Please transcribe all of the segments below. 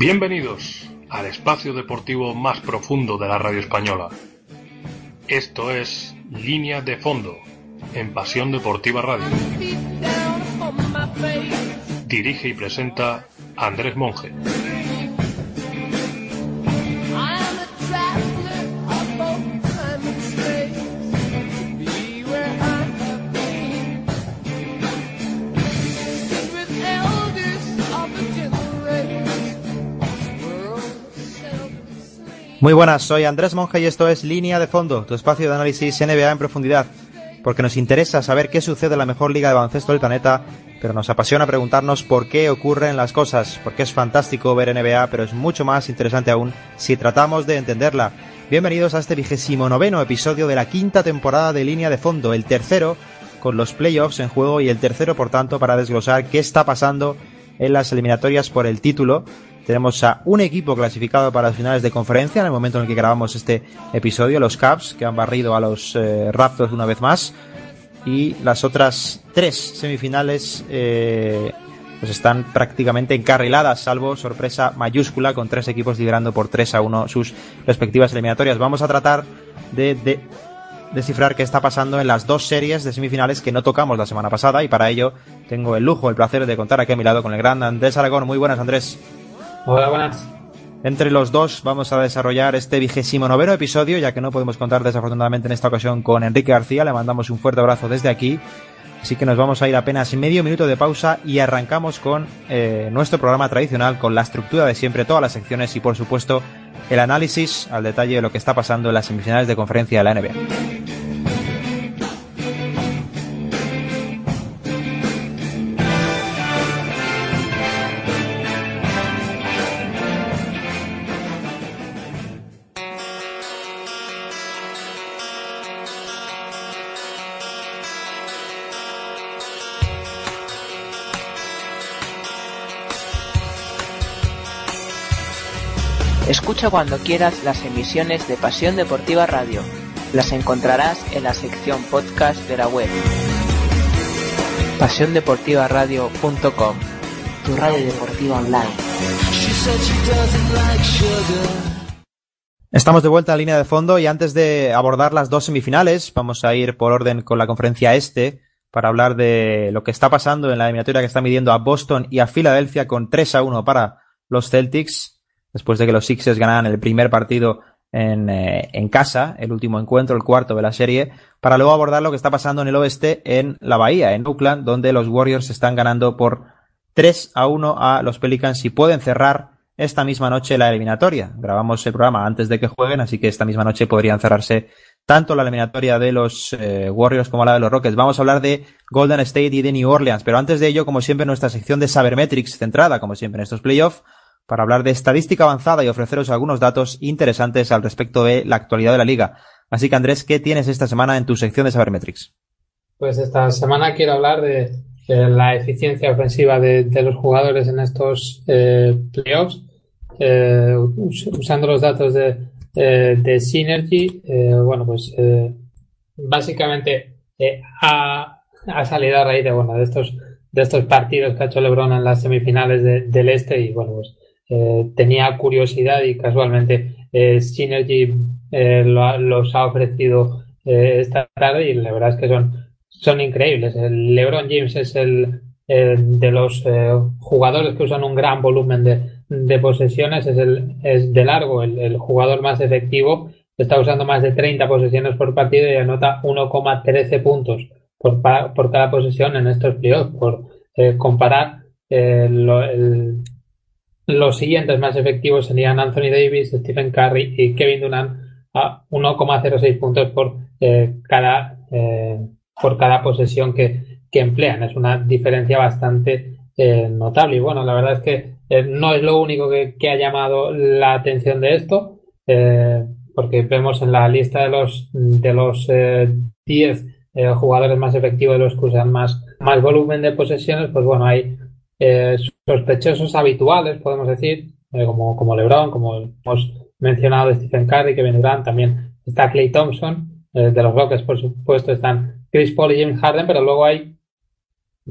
Bienvenidos al espacio deportivo más profundo de la radio española. Esto es Línea de Fondo en Pasión Deportiva Radio. Dirige y presenta Andrés Monge. Muy buenas, soy Andrés Monge y esto es Línea de Fondo, tu espacio de análisis NBA en profundidad, porque nos interesa saber qué sucede en la mejor liga de baloncesto del planeta, pero nos apasiona preguntarnos por qué ocurren las cosas, porque es fantástico ver NBA, pero es mucho más interesante aún si tratamos de entenderla. Bienvenidos a este vigésimo noveno episodio de la quinta temporada de Línea de Fondo, el tercero con los playoffs en juego y el tercero, por tanto, para desglosar qué está pasando en las eliminatorias por el título tenemos a un equipo clasificado para las finales de conferencia en el momento en el que grabamos este episodio, los Cavs, que han barrido a los eh, Raptors una vez más. Y las otras tres semifinales eh, pues están prácticamente encarriladas, salvo sorpresa mayúscula con tres equipos liderando por 3 a 1 sus respectivas eliminatorias. Vamos a tratar de, descifrar qué está pasando en las dos series de semifinales que no tocamos la semana pasada y para ello tengo el lujo, el placer de contar aquí a mi lado con el gran Andrés Aragón. Muy buenas, Andrés. Hola, buenas. Entre los dos vamos a desarrollar este vigésimo noveno episodio, ya que no podemos contar desafortunadamente en esta ocasión con Enrique García. Le mandamos un fuerte abrazo desde aquí. Así que nos vamos a ir apenas medio minuto de pausa y arrancamos con eh, nuestro programa tradicional, con la estructura de siempre, todas las secciones y por supuesto el análisis al detalle de lo que está pasando en las semifinales de conferencia de la NBA. Escucha cuando quieras las emisiones de Pasión Deportiva Radio. Las encontrarás en la sección podcast de la web. PasiónDeportivaRadio.com Tu radio deportiva online. Estamos de vuelta a línea de fondo y antes de abordar las dos semifinales, vamos a ir por orden con la conferencia este para hablar de lo que está pasando en la eliminatoria que está midiendo a Boston y a Filadelfia con 3 a 1 para los Celtics después de que los Sixers ganaran el primer partido en, eh, en, casa, el último encuentro, el cuarto de la serie, para luego abordar lo que está pasando en el oeste en la Bahía, en Oakland, donde los Warriors están ganando por 3 a 1 a los Pelicans y pueden cerrar esta misma noche la eliminatoria. Grabamos el programa antes de que jueguen, así que esta misma noche podrían cerrarse tanto la eliminatoria de los eh, Warriors como la de los Rockets. Vamos a hablar de Golden State y de New Orleans, pero antes de ello, como siempre, nuestra sección de Sabermetrics, centrada, como siempre, en estos playoffs, para hablar de estadística avanzada y ofreceros algunos datos interesantes al respecto de la actualidad de la liga. Así que Andrés, ¿qué tienes esta semana en tu sección de Sabermetrics? Pues esta semana quiero hablar de, la eficiencia ofensiva de, los jugadores en estos eh, playoffs, eh, usando los datos de, de Synergy. Eh, bueno, pues básicamente ha, ha, salido a raíz de, bueno, de estos de estos partidos que ha hecho LeBron en las semifinales del este y bueno, pues eh, tenía curiosidad y casualmente eh, Synergy eh, los ha ofrecido esta tarde y la verdad es que son, son increíbles. El LeBron James es el de los jugadores que usan un gran volumen de, posesiones, es, el, es de largo el, jugador más efectivo, está usando más de 30 posesiones por partido y anota 1,13 puntos por, por cada posesión en estos playoffs, por comparar el, los siguientes más efectivos serían Anthony Davis, Stephen Curry y Kevin Durant a 1,06 puntos por eh, cada eh, por cada posesión que, que, emplean. Es una diferencia bastante eh, notable. Y bueno, la verdad es que no es lo único que, ha llamado la atención de esto, porque vemos en la lista de los de los 10 jugadores más efectivos de los que usan más, más volumen de posesiones, pues bueno, hay eh, sospechosos habituales, podemos decir, eh, como, como LeBron, como hemos mencionado Stephen Curry, que Durant, también está Clay Thompson, eh, de los Rockets, por supuesto, están Chris Paul y James Harden, pero luego hay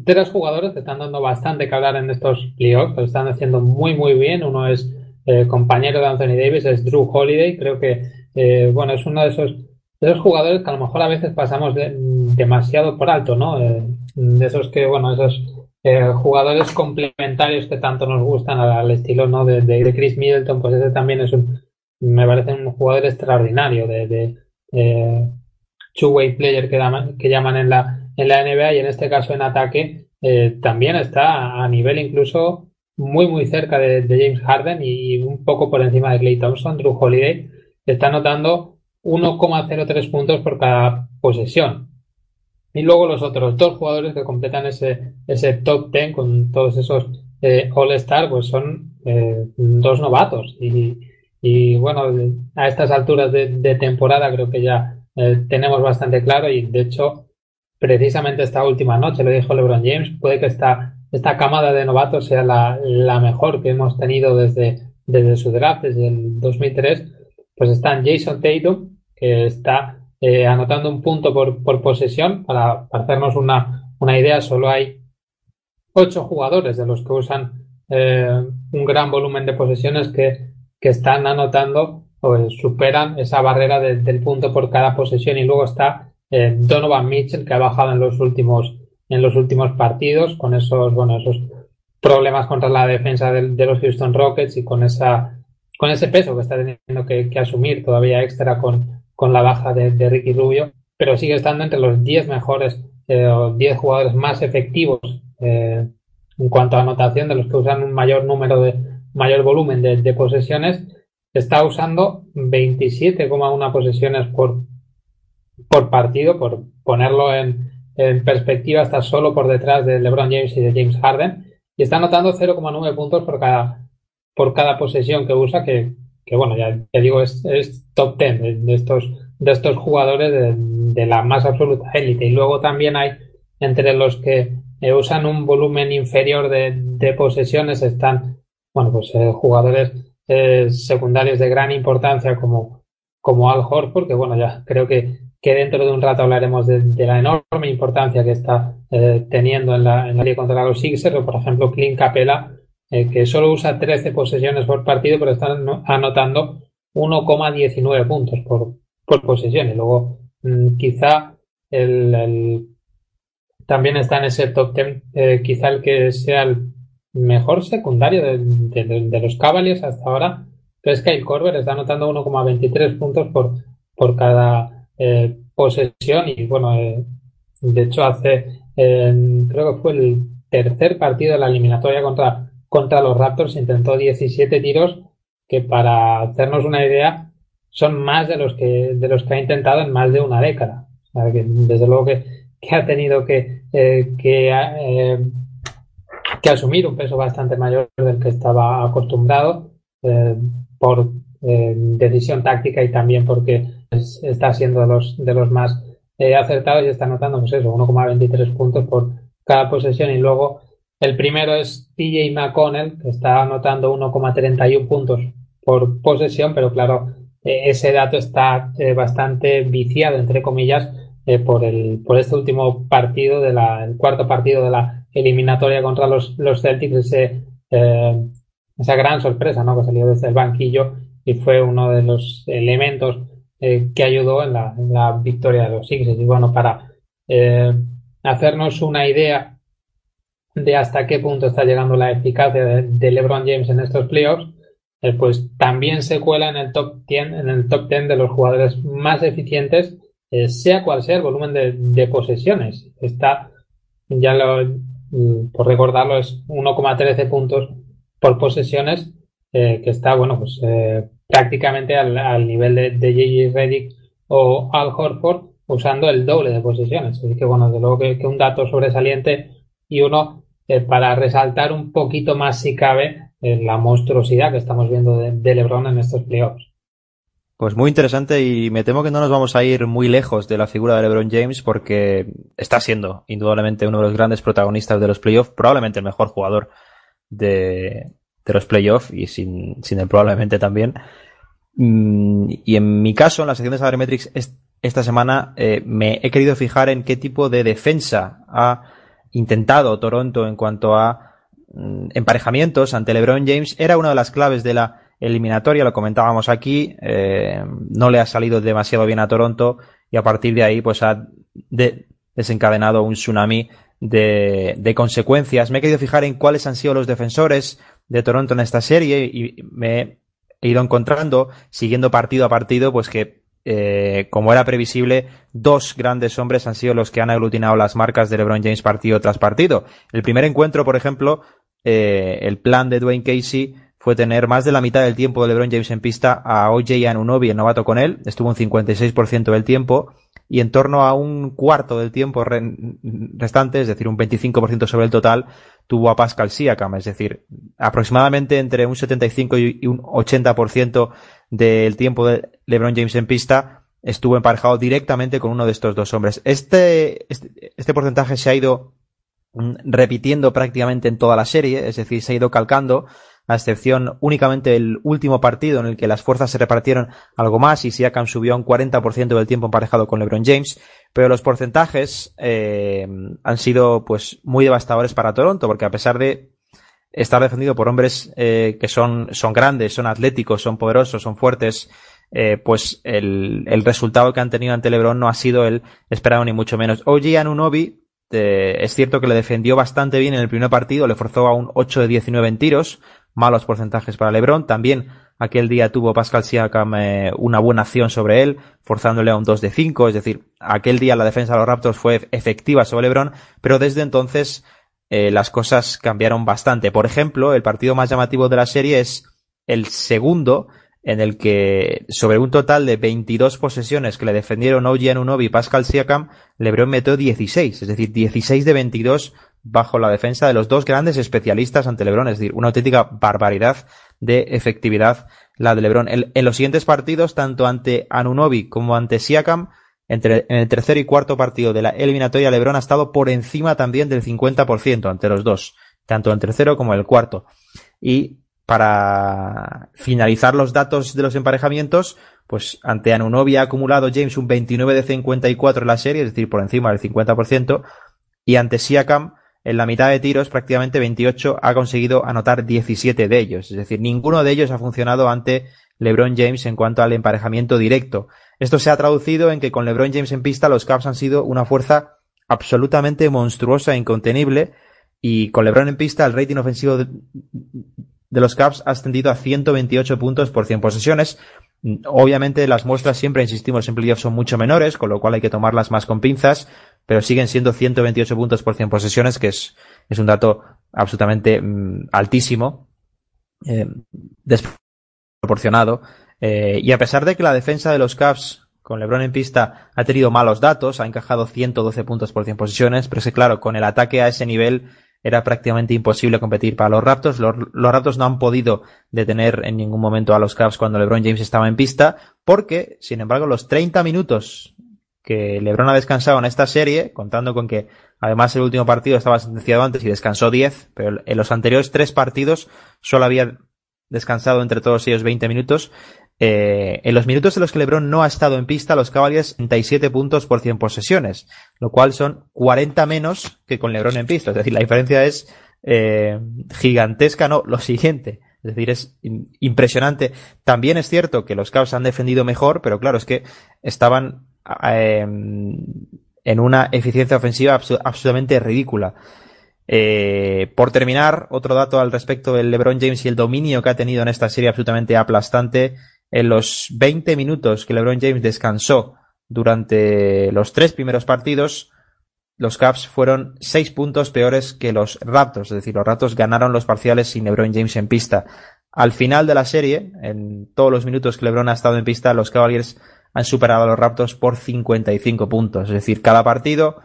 tres jugadores que están dando bastante que hablar en estos playoffs, lo están haciendo muy, muy bien. Uno es eh, compañero de Anthony Davis es Drew Holiday. Creo que, eh, bueno, es uno de esos, de esos jugadores que a lo mejor a veces pasamos demasiado por alto, ¿no? Eh, de esos que, bueno, esos jugadores complementarios que tanto nos gustan al, estilo, ¿no? De, de, Chris Middleton, pues ese también es un, me parece un jugador extraordinario de, de two-way player que, que llaman en la, en la NBA y en este caso en ataque también está a nivel incluso muy muy cerca de, James Harden y un poco por encima de Clay Thompson, Drew Holiday está anotando 1,03 puntos por cada posesión. Y luego los otros dos jugadores que completan ese, ese top 10 con todos esos eh, All-Star, pues son eh, dos novatos. Y, bueno, a estas alturas de, temporada creo que ya eh, tenemos bastante claro y de hecho, precisamente esta última noche, lo dijo LeBron James, puede que esta esta camada de novatos sea la, la mejor que hemos tenido desde, desde su draft, desde el 2003, pues están Jason Tatum, que está eh, anotando un punto por, por posesión. Para, hacernos una, una, idea, solo hay ocho jugadores de los que usan eh, un gran volumen de posesiones que, que están anotando o superan esa barrera del punto por cada posesión. Y luego está eh, Donovan Mitchell, que ha bajado en los últimos en los últimos partidos con esos, bueno, esos problemas contra la defensa de, los Houston Rockets y con esa con ese peso que está teniendo que, asumir todavía extra con, con la baja de, Ricky Rubio, pero sigue estando entre los 10 mejores eh, o 10 jugadores más efectivos eh, en cuanto a anotación de los que usan un mayor número de mayor volumen de, de posesiones. Está usando 27,1 posesiones por, por partido, por ponerlo en, en perspectiva está solo por detrás de LeBron James y de James Harden y está anotando 0,9 puntos por cada, por cada posesión que usa, que, que bueno, ya te digo, es, top 10 de, estos, de estos jugadores de, la más absoluta élite. Y luego también hay entre los que eh, usan un volumen inferior de, de posesiones están, bueno, pues eh, jugadores eh, secundarios de gran importancia como, como Al Horford, que bueno, ya creo que que dentro de un rato hablaremos de, la enorme importancia que está eh, teniendo en la, en la contra los Sixers, o por ejemplo Clint Capela, eh, que solo usa 13 posesiones por partido, pero está anotando 1,19 puntos por, por posesión. Y luego mm, quizá el, también está en ese top 10, eh, quizá el que sea el mejor secundario de, los Cavaliers hasta ahora, que es Kyle Korver, está anotando 1,23 puntos por, por cada eh, posesión y bueno, de hecho hace, creo que fue el tercer partido de la eliminatoria contra, contra los Raptors, intentó 17 tiros que para hacernos una idea son más de los que, de los que ha intentado en más de una década. desde luego que, que ha tenido que, eh, que, que asumir un peso bastante mayor del que estaba acostumbrado por decisión táctica y también porque está siendo de los, de los más eh, acertados y está anotando, pues eso, 1,23 puntos por cada posesión. Y luego el primero es TJ McConnell, que está anotando 1,31 puntos por posesión, pero claro, eh, ese dato está eh, bastante viciado, entre comillas, por, el, por este último partido, de la, el cuarto partido de la eliminatoria contra los, los Celtics, ese, esa gran sorpresa ¿no? que salió desde el banquillo y fue uno de los elementos eh, que ayudó en la, victoria de los Sixers. Y bueno, para eh, hacernos una idea de hasta qué punto está llegando la eficacia de, LeBron James en estos playoffs, eh, pues también se cuela en el top 10, en el top 10 de los jugadores más eficientes, sea cual sea el volumen de, posesiones. Está, ya lo, mm, por recordarlo, es 1,13 puntos por posesiones, que está, bueno, pues prácticamente al, nivel de, de J.J. Reddick o Al Horford usando el doble de posesiones. Así que bueno, de luego que, un dato sobresaliente y uno eh, para resaltar un poquito más si cabe eh, la monstruosidad que estamos viendo de, LeBron en estos playoffs. Pues muy interesante y me temo que no nos vamos a ir muy lejos de la figura de LeBron James porque está siendo indudablemente uno de los grandes protagonistas de los playoffs, probablemente el mejor jugador de, de los playoffs y sin, sin él probablemente también. Mm, y en mi caso, en la sección de Sabermetrics esta semana eh, me he querido fijar en qué tipo de defensa ha intentado Toronto en cuanto a mm, emparejamientos ante LeBron James. Era una de las claves de la eliminatoria, lo comentábamos aquí, eh, no le ha salido demasiado bien a Toronto y a partir de ahí pues ha desencadenado un tsunami de, de, consecuencias. Me he querido fijar en cuáles han sido los defensores de Toronto en esta serie y me he ido encontrando, siguiendo partido a partido, pues que eh, como era previsible, dos grandes hombres han sido los que han aglutinado las marcas de LeBron James partido tras partido. El primer encuentro, por ejemplo, eh, el plan de Dwayne Casey fue tener más de la mitad del tiempo de LeBron James en pista a OJ Anunobi, el novato con él, estuvo un 56% del tiempo, y en torno a un cuarto del tiempo restante, es decir, un 25% sobre el total, tuvo a Pascal Siakam, es decir, aproximadamente entre un 75 y un 80% del tiempo de LeBron James en pista estuvo emparejado directamente con uno de estos dos hombres. Este, este, este porcentaje se ha ido repitiendo prácticamente en toda la serie, es decir, se ha ido calcando a excepción únicamente del último partido en el que las fuerzas se repartieron algo más y Siakam subió a un 40% del tiempo emparejado con LeBron James, pero los porcentajes eh, han sido pues muy devastadores para Toronto porque a pesar de estar defendido por hombres eh, que son, son grandes, son atléticos, son poderosos, son fuertes, eh, pues el, el, resultado que han tenido ante LeBron no ha sido el esperado ni mucho menos. OG Anunobi eh, es cierto que le defendió bastante bien en el primer partido, le forzó a un 8 de 19 en tiros, malos porcentajes para LeBron. También aquel día tuvo Pascal Siakam eh, una buena acción sobre él, forzándole a un 2 de 5. Es decir, aquel día la defensa de los Raptors fue efectiva sobre LeBron, pero desde entonces eh, las cosas cambiaron bastante. Por ejemplo, el partido más llamativo de la serie es el segundo en el que sobre un total de 22 posesiones que le defendieron OG Anunobi y Pascal Siakam, LeBron metió 16, es decir, 16 de 22 bajo la defensa de los dos grandes especialistas ante LeBron, es decir, una auténtica barbaridad de efectividad la de LeBron. En, los siguientes partidos, tanto ante Anunobi como ante Siakam, entre, en el tercer y cuarto partido de la eliminatoria, LeBron ha estado por encima también del 50% ante los dos, tanto en el tercero como en el cuarto. Y para finalizar los datos de los emparejamientos, pues ante Anunobi ha acumulado James un 29 de 54 en la serie, es decir, por encima del 50%, y ante Siakam en la mitad de tiros, prácticamente 28, ha conseguido anotar 17 de ellos. Es decir, ninguno de ellos ha funcionado ante LeBron James en cuanto al emparejamiento directo. Esto se ha traducido en que con LeBron James en pista los Cavs han sido una fuerza absolutamente monstruosa e incontenible y con LeBron en pista el rating ofensivo de, los Cavs ha ascendido a 128 puntos por 100 posesiones. Obviamente las muestras siempre, insistimos, en playoffs son mucho menores, con lo cual hay que tomarlas más con pinzas, pero siguen siendo 128 puntos por 100 posesiones, que es, es un dato absolutamente mm, altísimo, eh, desproporcionado. Eh, y a pesar de que la defensa de los Cavs con LeBron en pista ha tenido malos datos, ha encajado 112 puntos por 100 posesiones, pero es que claro, con el ataque a ese nivel era prácticamente imposible competir para los Raptors. Los, Raptors no han podido detener en ningún momento a los Cavs cuando LeBron James estaba en pista, porque, sin embargo, los 30 minutos que LeBron ha descansado en esta serie, contando con que además el último partido estaba sentenciado antes y descansó 10, pero en los anteriores tres partidos solo había descansado entre todos ellos 20 minutos. Eh, en los minutos en los que LeBron no ha estado en pista, los Cavaliers 37 puntos por 100 posesiones, lo cual son 40 menos que con LeBron en pista. Es decir, la diferencia es eh, gigantesca, no, lo siguiente. Es decir, es impresionante. También es cierto que los Cavs han defendido mejor, pero claro, es que estaban Em, en una eficiencia ofensiva absolutamente ridícula. Eh, por terminar, otro dato al respecto del LeBron James y el dominio que ha tenido en esta serie absolutamente aplastante. En los 20 minutos que LeBron James descansó durante los tres primeros partidos, los Caps fueron 6 puntos peores que los Raptors. Es decir, los Raptors ganaron los parciales sin LeBron James en pista. Al final de la serie, en todos los minutos que LeBron ha estado en pista, los Cavaliers han superado a los Raptors por 55 puntos. Es decir, cada partido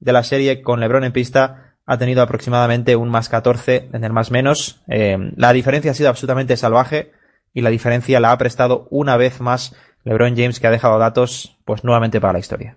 de la serie con LeBron en pista ha tenido aproximadamente un más 14 en el más menos. Eh, la diferencia ha sido absolutamente salvaje y la diferencia la ha prestado una vez más LeBron James que ha dejado datos pues nuevamente para la historia.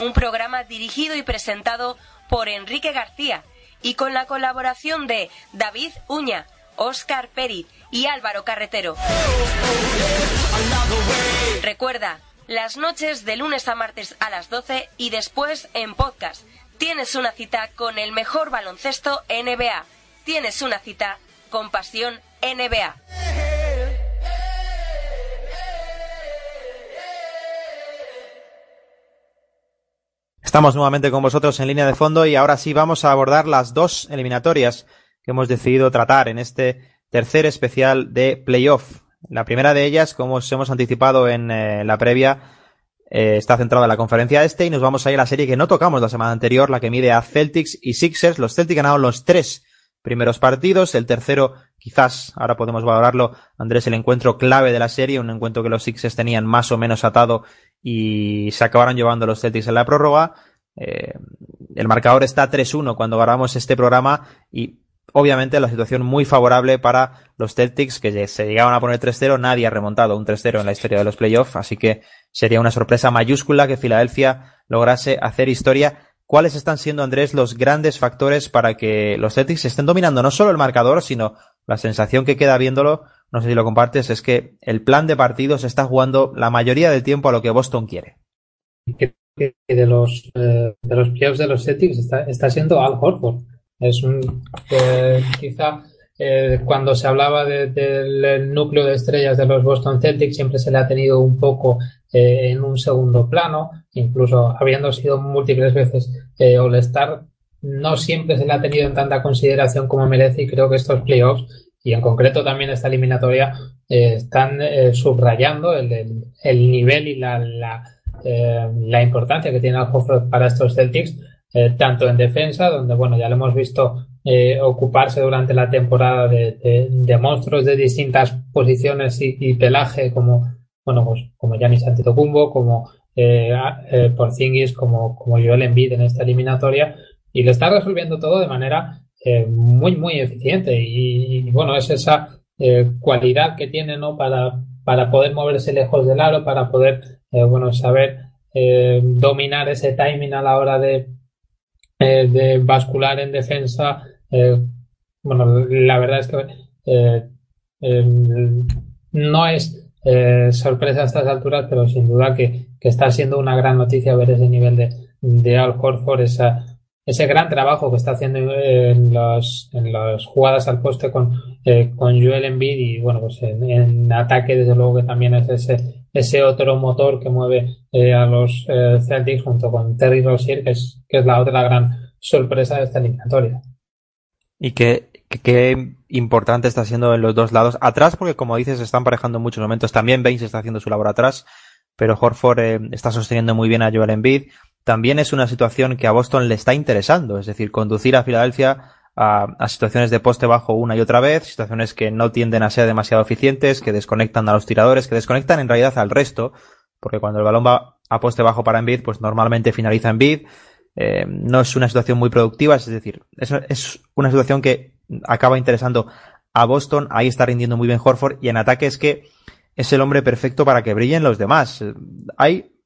Un programa dirigido y presentado por Enrique García y con la colaboración de David Uña, Oscar Peri y Álvaro Carretero. Recuerda, las noches de lunes a martes a las 12 y después en podcast. Tienes una cita con el mejor baloncesto NBA. Tienes una cita con pasión NBA. Estamos nuevamente con vosotros en línea de fondo y ahora sí vamos a abordar las dos eliminatorias que hemos decidido tratar en este tercer especial de playoff. La primera de ellas, como os hemos anticipado en eh, la previa, eh, está centrada en la conferencia este y nos vamos a ir a la serie que no tocamos la semana anterior, la que mide a Celtics y Sixers. Los Celtics ganaron los tres primeros partidos, el tercero quizás, ahora podemos valorarlo, Andrés, el encuentro clave de la serie, un encuentro que los Sixers tenían más o menos atado y se acabaron llevando los Celtics en la prórroga. Eh, el marcador está 3-1 cuando grabamos este programa y obviamente la situación muy favorable para los Celtics que se llegaban a poner 3-0, nadie ha remontado un 3-0 en la historia de los playoffs, así que sería una sorpresa mayúscula que Filadelfia lograse hacer historia. ¿Cuáles están siendo, Andrés, los grandes factores para que los Celtics estén dominando no solo el marcador, sino la sensación que queda viéndolo no sé si lo compartes, es que el plan de partido se está jugando la mayoría del tiempo a lo que Boston quiere. de los eh, los playoffs de los Celtics está, está siendo Al Horford. Es un eh, quizá eh, cuando se hablaba del núcleo de estrellas de los Boston Celtics siempre se le ha tenido un poco en un segundo plano, incluso habiendo sido múltiples veces All-Star, no siempre se le ha tenido en tanta consideración como merece y creo que estos playoffs y en concreto también esta eliminatoria eh, están eh, subrayando el, el, nivel y la, la, eh, la, importancia que tiene el Hofford para estos Celtics, tanto en defensa, donde bueno, ya lo hemos visto ocuparse durante la temporada de, de, monstruos de distintas posiciones y, pelaje, como bueno, pues como Giannis Antetokounmpo, como Porzingis, como, como Joel Embiid en esta eliminatoria, y lo está resolviendo todo de manera eh, muy, muy eficiente. Y, bueno, es esa eh, cualidad que tiene, ¿no? Para, para poder moverse lejos del aro, para poder, eh, bueno, saber dominar ese timing a la hora de, de bascular en defensa. bueno, la verdad es que no es sorpresa a estas alturas, pero sin duda que, que, está siendo una gran noticia ver ese nivel de, de Al Horford, esa, ese gran trabajo que está haciendo en las en jugadas al poste con, eh, con Joel Embiid y bueno pues en, ataque desde luego que también es ese ese otro motor que mueve eh, a los eh, Celtics junto con Terry Rozier que es que es la otra gran sorpresa de esta eliminatoria. Y qué, importante está siendo en los dos lados. Atrás porque como dices están parejando en muchos momentos. También Baines está haciendo su labor atrás pero Horford está sosteniendo muy bien a Joel Embiid también es una situación que a Boston le está interesando, es decir, conducir a Filadelfia a, situaciones de poste bajo una y otra vez, situaciones que no tienden a ser demasiado eficientes, que desconectan a los tiradores, que desconectan en realidad al resto, porque cuando el balón va a poste bajo para Embiid, pues normalmente finaliza Embiid. Eh, no es una situación muy productiva, es decir, es, es una situación que acaba interesando a Boston, ahí está rindiendo muy bien Horford, y en ataque es que es el hombre perfecto para que brillen los demás. Hay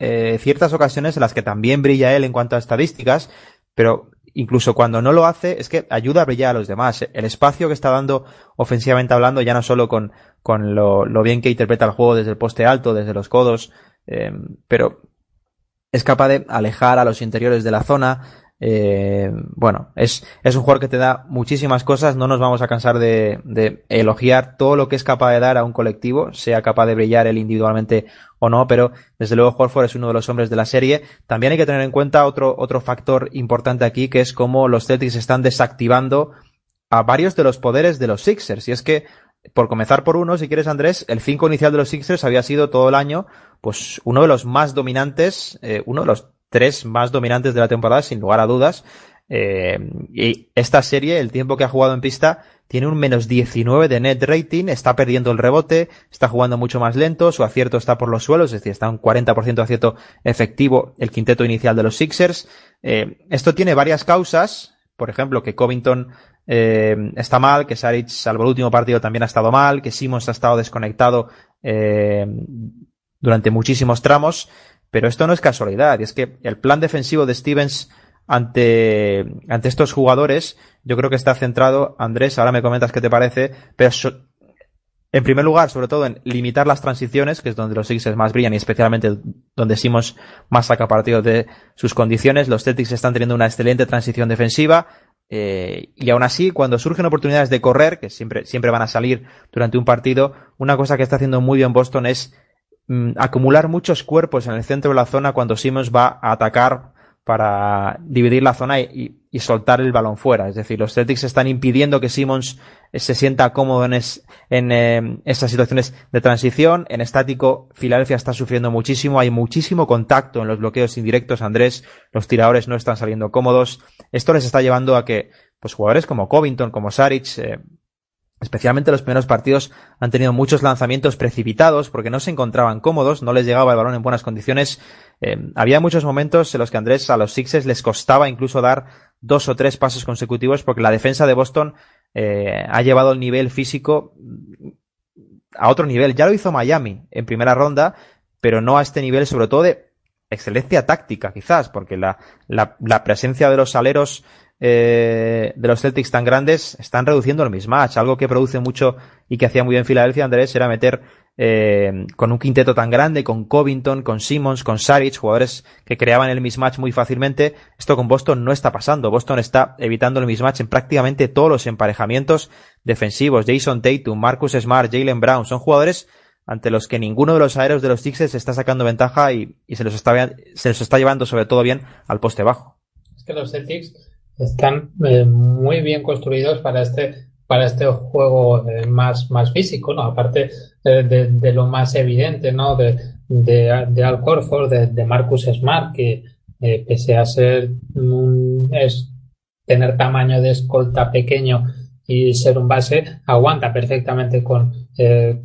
eh, ciertas ocasiones en las que también brilla él en cuanto a estadísticas, pero incluso cuando no lo hace, es que ayuda a brillar a los demás. El espacio que está dando ofensivamente hablando, ya no solo con, con lo, lo bien que interpreta el juego desde el poste alto, desde los codos, eh, pero es capaz de alejar a los interiores de la zona, eh, bueno, es, es un jugador que te da muchísimas cosas, no nos vamos a cansar de, de, elogiar todo lo que es capaz de dar a un colectivo, sea capaz de brillar él individualmente o no, pero desde luego Horford es uno de los hombres de la serie. También hay que tener en cuenta otro, otro factor importante aquí, que es cómo los Celtics están desactivando a varios de los poderes de los Sixers, y es que por comenzar por uno, si quieres Andrés, el 5 inicial de los Sixers había sido todo el año, pues uno de los más dominantes, eh, uno de los tres más dominantes de la temporada, sin lugar a dudas. Eh, y esta serie, el tiempo que ha jugado en pista, tiene un menos 19 de net rating, está perdiendo el rebote, está jugando mucho más lento, su acierto está por los suelos, es decir, está un 40% de acierto efectivo el quinteto inicial de los Sixers. Eh, esto tiene varias causas, por ejemplo, que Covington eh, está mal, que Saric, salvo el último partido, también ha estado mal, que Simmons ha estado desconectado durante muchísimos tramos, pero esto no es casualidad, y es que el plan defensivo de Stevens ante, ante estos jugadores, yo creo que está centrado, Andrés, ahora me comentas qué te parece, pero en primer lugar, sobre todo en limitar las transiciones, que es donde los Sixers más brillan y especialmente donde Simons más saca partido de sus condiciones. Los Celtics están teniendo una excelente transición defensiva. Eh, y aún así, cuando surgen oportunidades de correr, que siempre, siempre van a salir durante un partido, una cosa que está haciendo muy bien Boston es mm, acumular muchos cuerpos en el centro de la zona cuando Simmons va a atacar para dividir la zona y, soltar el balón fuera. Es decir, los Celtics están impidiendo que Simmons se sienta cómodo en, en eh, estas situaciones de transición. En estático, Filadelfia está sufriendo muchísimo. Hay muchísimo contacto en los bloqueos indirectos, Andrés. Los tiradores no están saliendo cómodos. Esto les está llevando a que pues, jugadores como Covington, como Saric, eh, especialmente los primeros partidos, han tenido muchos lanzamientos precipitados porque no se encontraban cómodos, no les llegaba el balón en buenas condiciones. Eh, había muchos momentos en los que Andrés a los Sixers les costaba incluso dar dos o tres pasos consecutivos porque la defensa de Boston eh, ha llevado el nivel físico a otro nivel. Ya lo hizo Miami en primera ronda, pero no a este nivel, sobre todo de excelencia táctica, quizás, porque la, la, la presencia de los aleros eh, de los Celtics tan grandes están reduciendo el mismatch. Algo que produce mucho y que hacía muy bien Filadelfia, Andrés, era meter eh, con un quinteto tan grande, con Covington, con Simmons, con Saric, jugadores que creaban el mismatch muy fácilmente. Esto con Boston no está pasando. Boston está evitando el mismatch en prácticamente todos los emparejamientos defensivos. Jason Tatum, Marcus Smart, Jalen Brown, son jugadores ante los que ninguno de los aéreos de los Sixers está sacando ventaja y, se, los está, se los está llevando sobre todo bien al poste bajo. Es que los Celtics están eh, muy bien construidos para este para este juego eh, más, más físico, ¿no? Aparte eh, de, lo más evidente, ¿no? De, de, de Al Corford, de, Marcus Smart, que pese a ser un, es tener tamaño de escolta pequeño y ser un base, aguanta perfectamente con,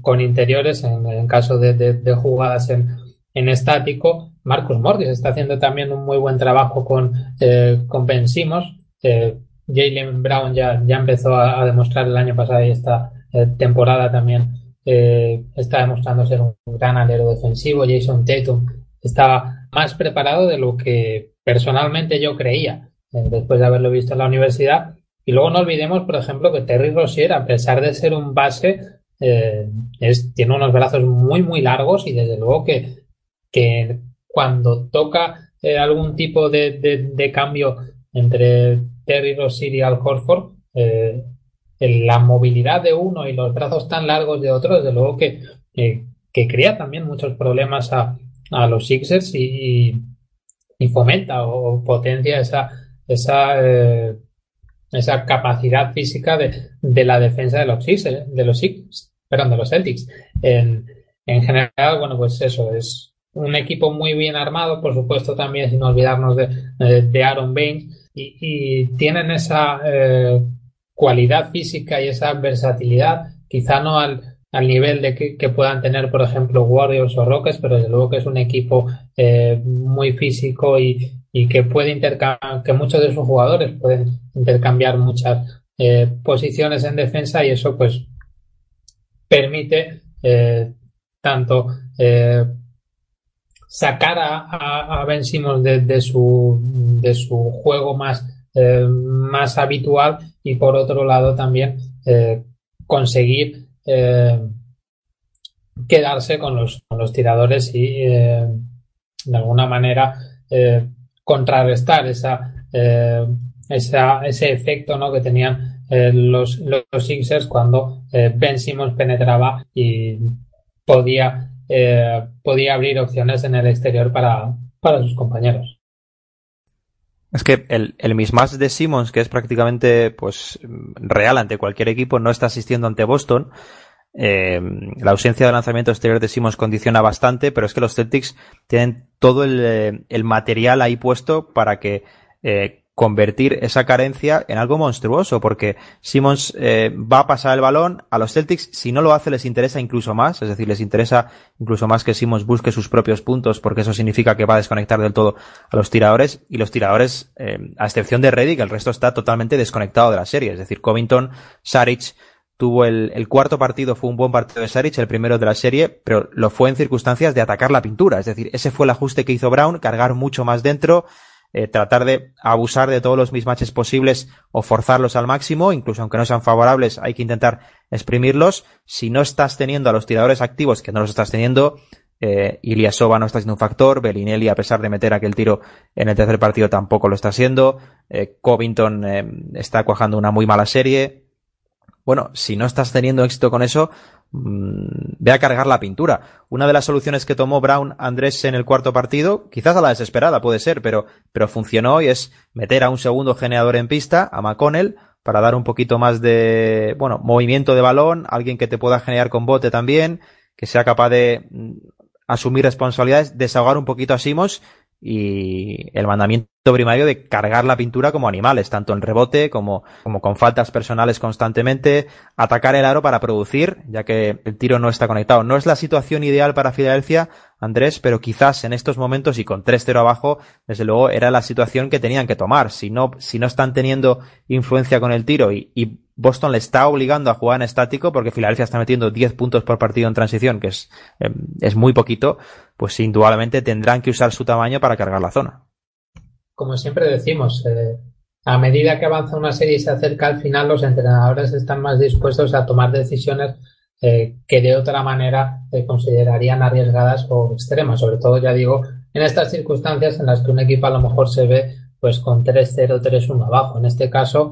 con interiores en, en caso de, jugadas en, en estático. Marcus Morris está haciendo también un muy buen trabajo con, con Ben Simmons eh, Jalen Brown ya, ya empezó a, demostrar el año pasado y esta eh, temporada también eh, está demostrando ser un gran alero defensivo. Jason Tatum estaba más preparado de lo que personalmente yo creía después de haberlo visto en la universidad. Y luego no olvidemos, por ejemplo, que Terry Rozier, a pesar de ser un base, tiene unos brazos muy, muy largos y desde luego que, que cuando toca algún tipo de, de cambio entre Terry y Al Horford, eh, la movilidad de uno y los brazos tan largos de otro, desde luego que, que crea también muchos problemas a, a los Sixers y, y, fomenta o potencia esa, esa, eh, esa capacidad física de, de, la defensa de los Sixers, de los Sixers, perdón, de los Celtics. En, en general, bueno, pues eso es un equipo muy bien armado, por supuesto también sin olvidarnos de, de Aaron Baines, y, tienen esa eh, cualidad física y esa versatilidad, quizá no al, al nivel de que, puedan tener, por ejemplo, Warriors o Rockets, pero desde luego que es un equipo eh, muy físico y, y que puede intercambiar, que muchos de sus jugadores pueden intercambiar muchas eh, posiciones en defensa y eso pues permite tanto sacar a, Ben Simmons de, su, de su juego más, eh, más habitual y por otro lado también eh, conseguir eh, quedarse con los, con los tiradores y de alguna manera contrarrestar esa, esa, ese efecto ¿no? que tenían los, los Sixers cuando Ben Simmons penetraba y podía eh, podía abrir opciones en el exterior para, para sus compañeros. Es que el, el mismatch de Simmons, que es prácticamente pues real ante cualquier equipo, no está asistiendo ante Boston. Eh, la ausencia de lanzamiento exterior de Simmons condiciona bastante, pero es que los Celtics tienen todo el, eh, el material ahí puesto para que convertir esa carencia en algo monstruoso, porque Simmons eh, va a pasar el balón a los Celtics, si no lo hace les interesa incluso más, es decir, les interesa incluso más que Simmons busque sus propios puntos, porque eso significa que va a desconectar del todo a los tiradores, y los tiradores, eh, a excepción de Reddick, el resto está totalmente desconectado de la serie, es decir, Covington, Saric, tuvo el, el, cuarto partido, fue un buen partido de Saric, el primero de la serie, pero lo fue en circunstancias de atacar la pintura, es decir, ese fue el ajuste que hizo Brown, cargar mucho más dentro, eh, tratar de abusar de todos los mismatches posibles o forzarlos al máximo, incluso aunque no sean favorables, hay que intentar exprimirlos. Si no estás teniendo a los tiradores activos, que no los estás teniendo, eh, Iliasova no está siendo un factor, Bellinelli, a pesar de meter aquel tiro en el tercer partido, tampoco lo está haciendo, eh, Covington eh, está cuajando una muy mala serie. Bueno, si no estás teniendo éxito con eso, ve a cargar la pintura. Una de las soluciones que tomó Brown Andrés en el cuarto partido, quizás a la desesperada puede ser, pero, pero funcionó y es meter a un segundo generador en pista, a McConnell, para dar un poquito más de, bueno, movimiento de balón, alguien que te pueda generar con bote también, que sea capaz de mm, asumir responsabilidades, desahogar un poquito a Simos y el mandamiento primario de cargar la pintura como animales, tanto en rebote como, con faltas personales constantemente, atacar el aro para producir, ya que el tiro no está conectado. No es la situación ideal para Filadelfia, Andrés, pero quizás en estos momentos y con 3-0 abajo, desde luego era la situación que tenían que tomar. Si no, si no están teniendo influencia con el tiro y, Boston le está obligando a jugar en estático porque Filadelfia está metiendo 10 puntos por partido en transición, que eh, es muy poquito, pues indudablemente tendrán que usar su tamaño para cargar la zona. Como siempre decimos, eh, a medida que avanza una serie y se acerca al final, los entrenadores están más dispuestos a tomar decisiones eh, que de otra manera eh, considerarían arriesgadas o extremas. Sobre todo, ya digo, en estas circunstancias en las que un equipo a lo mejor se ve pues con 3-0, 3-1 abajo. En este caso,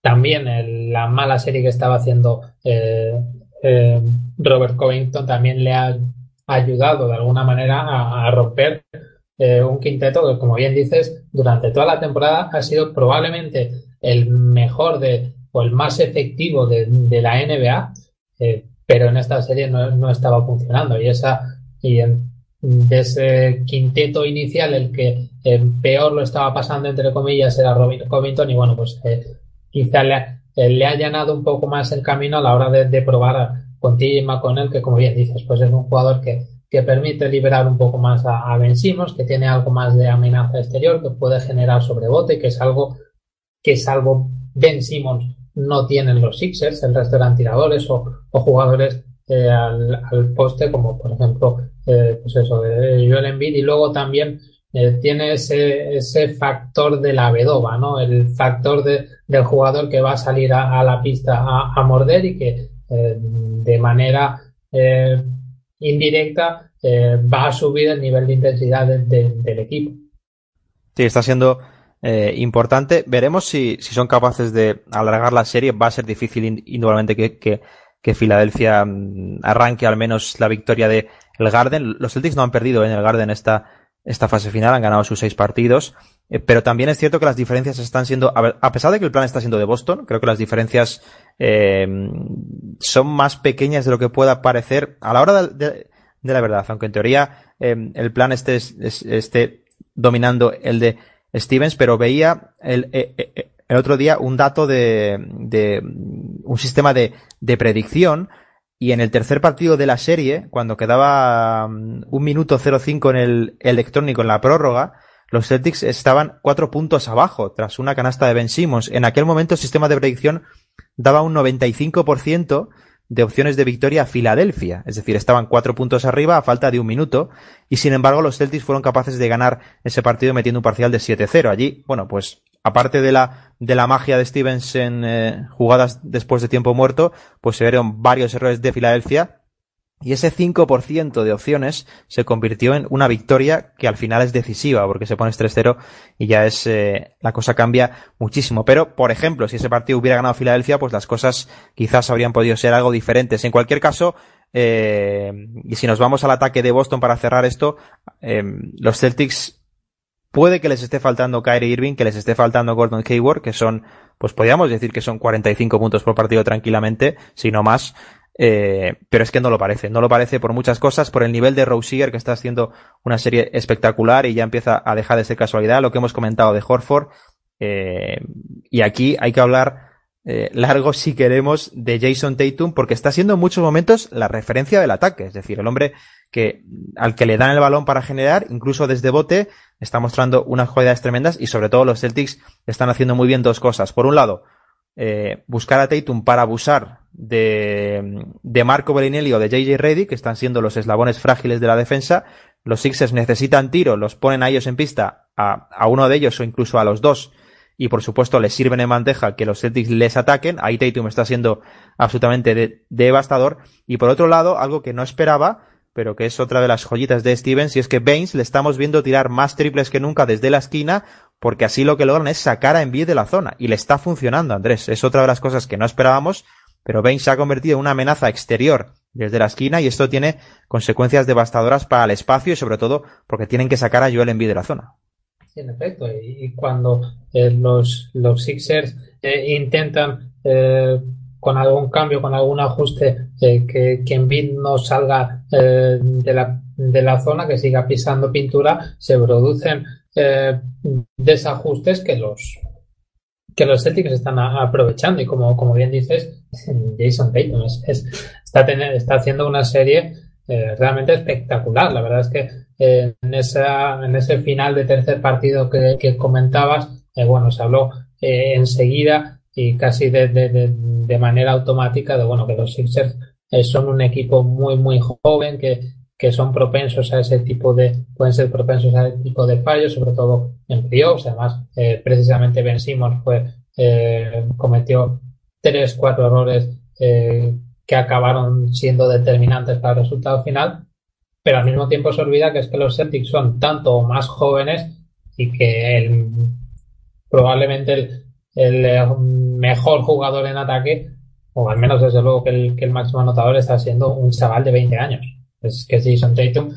también el, la mala serie que estaba haciendo eh, eh, Robert Covington también le ha ayudado de alguna manera a romper eh, un quinteto que, como bien dices, durante toda la temporada ha sido probablemente el mejor o el más efectivo de, la NBA, eh, pero en esta serie no, estaba funcionando. Y esa, y de ese quinteto inicial, el que eh, peor lo estaba pasando, entre comillas, era Robin Covington, y bueno, pues quizá le, le, ha llenado un poco más el camino a la hora de, probar con TJ McConnell, que como bien dices, pues es un jugador que, que permite liberar un poco más a, Ben Simmons, que tiene algo más de amenaza exterior, que puede generar sobrebote, que es algo que salvo Ben Simmons no tienen los Sixers, el resto eran tiradores o, jugadores eh, al, poste, como por ejemplo, eh, pues eso, de Joel Embiid, y luego también eh, tiene ese, ese factor de la bedoba, ¿no? El factor de, del jugador que va a salir a, la pista a, a, morder y que eh, de manera eh, indirecta va a subir el nivel de intensidad de, de, del equipo. Sí, está siendo importante. Veremos si, si son capaces de alargar la serie. Va a ser difícil, indudablemente, que, que, que Filadelfia mm, arranque al menos la victoria de Garden. Los Celtics no han perdido en el Garden esta esta fase final, han ganado sus seis partidos, eh, pero también es cierto que las diferencias están siendo, a, pesar de que el plan está siendo de Boston, creo que las diferencias eh, son más pequeñas de lo que pueda parecer a la hora de, la verdad, aunque en teoría eh, el plan esté, esté dominando el de Stevens, pero veía el, eh, el otro día un dato de, de un sistema de, de predicción y en el tercer partido de la serie, cuando quedaba um, un minuto 05 en el electrónico en la prórroga, los Celtics estaban cuatro puntos abajo tras una canasta de Ben Simmons. En aquel momento el sistema de predicción daba un 95% de opciones de victoria a Filadelfia. Es decir, estaban cuatro puntos arriba a falta de un minuto. Y sin embargo, los Celtics fueron capaces de ganar ese partido metiendo un parcial de 7-0. Allí, bueno, pues aparte de la, de la magia de Stevens en eh, jugadas después de tiempo muerto, pues se vieron varios errores de Filadelfia. Y ese 5% de opciones se convirtió en una victoria que al final es decisiva, porque se pones 3-0 y ya es, eh, la cosa cambia muchísimo. Pero, por ejemplo, si ese partido hubiera ganado Filadelfia, pues las cosas quizás habrían podido ser algo diferentes. En cualquier caso, eh, y si nos vamos al ataque de Boston para cerrar esto, eh, los Celtics Puede que les esté faltando Kyrie Irving, que les esté faltando Gordon Hayward, que son, pues podríamos decir que son 45 puntos por partido tranquilamente, si no más. Eh, pero es que no lo parece, no lo parece por muchas cosas, por el nivel de Rosier que está haciendo una serie espectacular y ya empieza a dejar de ser casualidad, lo que hemos comentado de Horford. Eh, y aquí hay que hablar eh, largo si queremos de Jason Tatum porque está siendo en muchos momentos la referencia del ataque, es decir, el hombre que al que le dan el balón para generar, incluso desde bote, está mostrando unas cualidades tremendas y sobre todo los Celtics están haciendo muy bien dos cosas. Por un lado, eh, buscar a Tatum para abusar de, de Marco Bellinelli o de JJ Reddy, que están siendo los eslabones frágiles de la defensa. Los Sixers necesitan tiro, los ponen a ellos en pista, a, a uno de ellos o incluso a los dos, y por supuesto les sirven en bandeja que los Celtics les ataquen. Ahí Tatum está siendo absolutamente devastador. Y por otro lado, algo que no esperaba, pero que es otra de las joyitas de Stevens, y es que Baines le estamos viendo tirar más triples que nunca desde la esquina, porque así lo que logran es sacar a Embiid de la zona y le está funcionando, Andrés. Es otra de las cosas que no esperábamos, pero Baines se ha convertido en una amenaza exterior desde la esquina y esto tiene consecuencias devastadoras para el espacio y sobre todo porque tienen que sacar a Joel Embiid de la zona. En efecto, y, cuando eh, los, los Sixers eh, intentan eh, con algún cambio, con algún ajuste, que, que Embiid no salga de, la, de la zona, que siga pisando pintura, se producen eh, desajustes que los que los Celtics están aprovechando. Y como, como bien dices Jason Tatum está, está haciendo una serie eh, realmente espectacular. La verdad es que eh, en, esa, en ese final de tercer partido que, comentabas bueno se habló enseguida y casi de, de, de, manera automática de bueno que los Sixers son un equipo muy muy joven que que son propensos a ese tipo de, pueden ser propensos a ese tipo de fallos, sobre todo en playoffs. Además, eh, precisamente Ben Simmons fue, eh, cometió tres, cuatro errores eh, que acabaron siendo determinantes para el resultado final, pero al mismo tiempo se olvida que es que los Celtics son tanto más jóvenes y que el, probablemente el, el mejor jugador en ataque, o al menos desde luego que el, máximo anotador está siendo un chaval de 20 años. Es que Jason Tatum,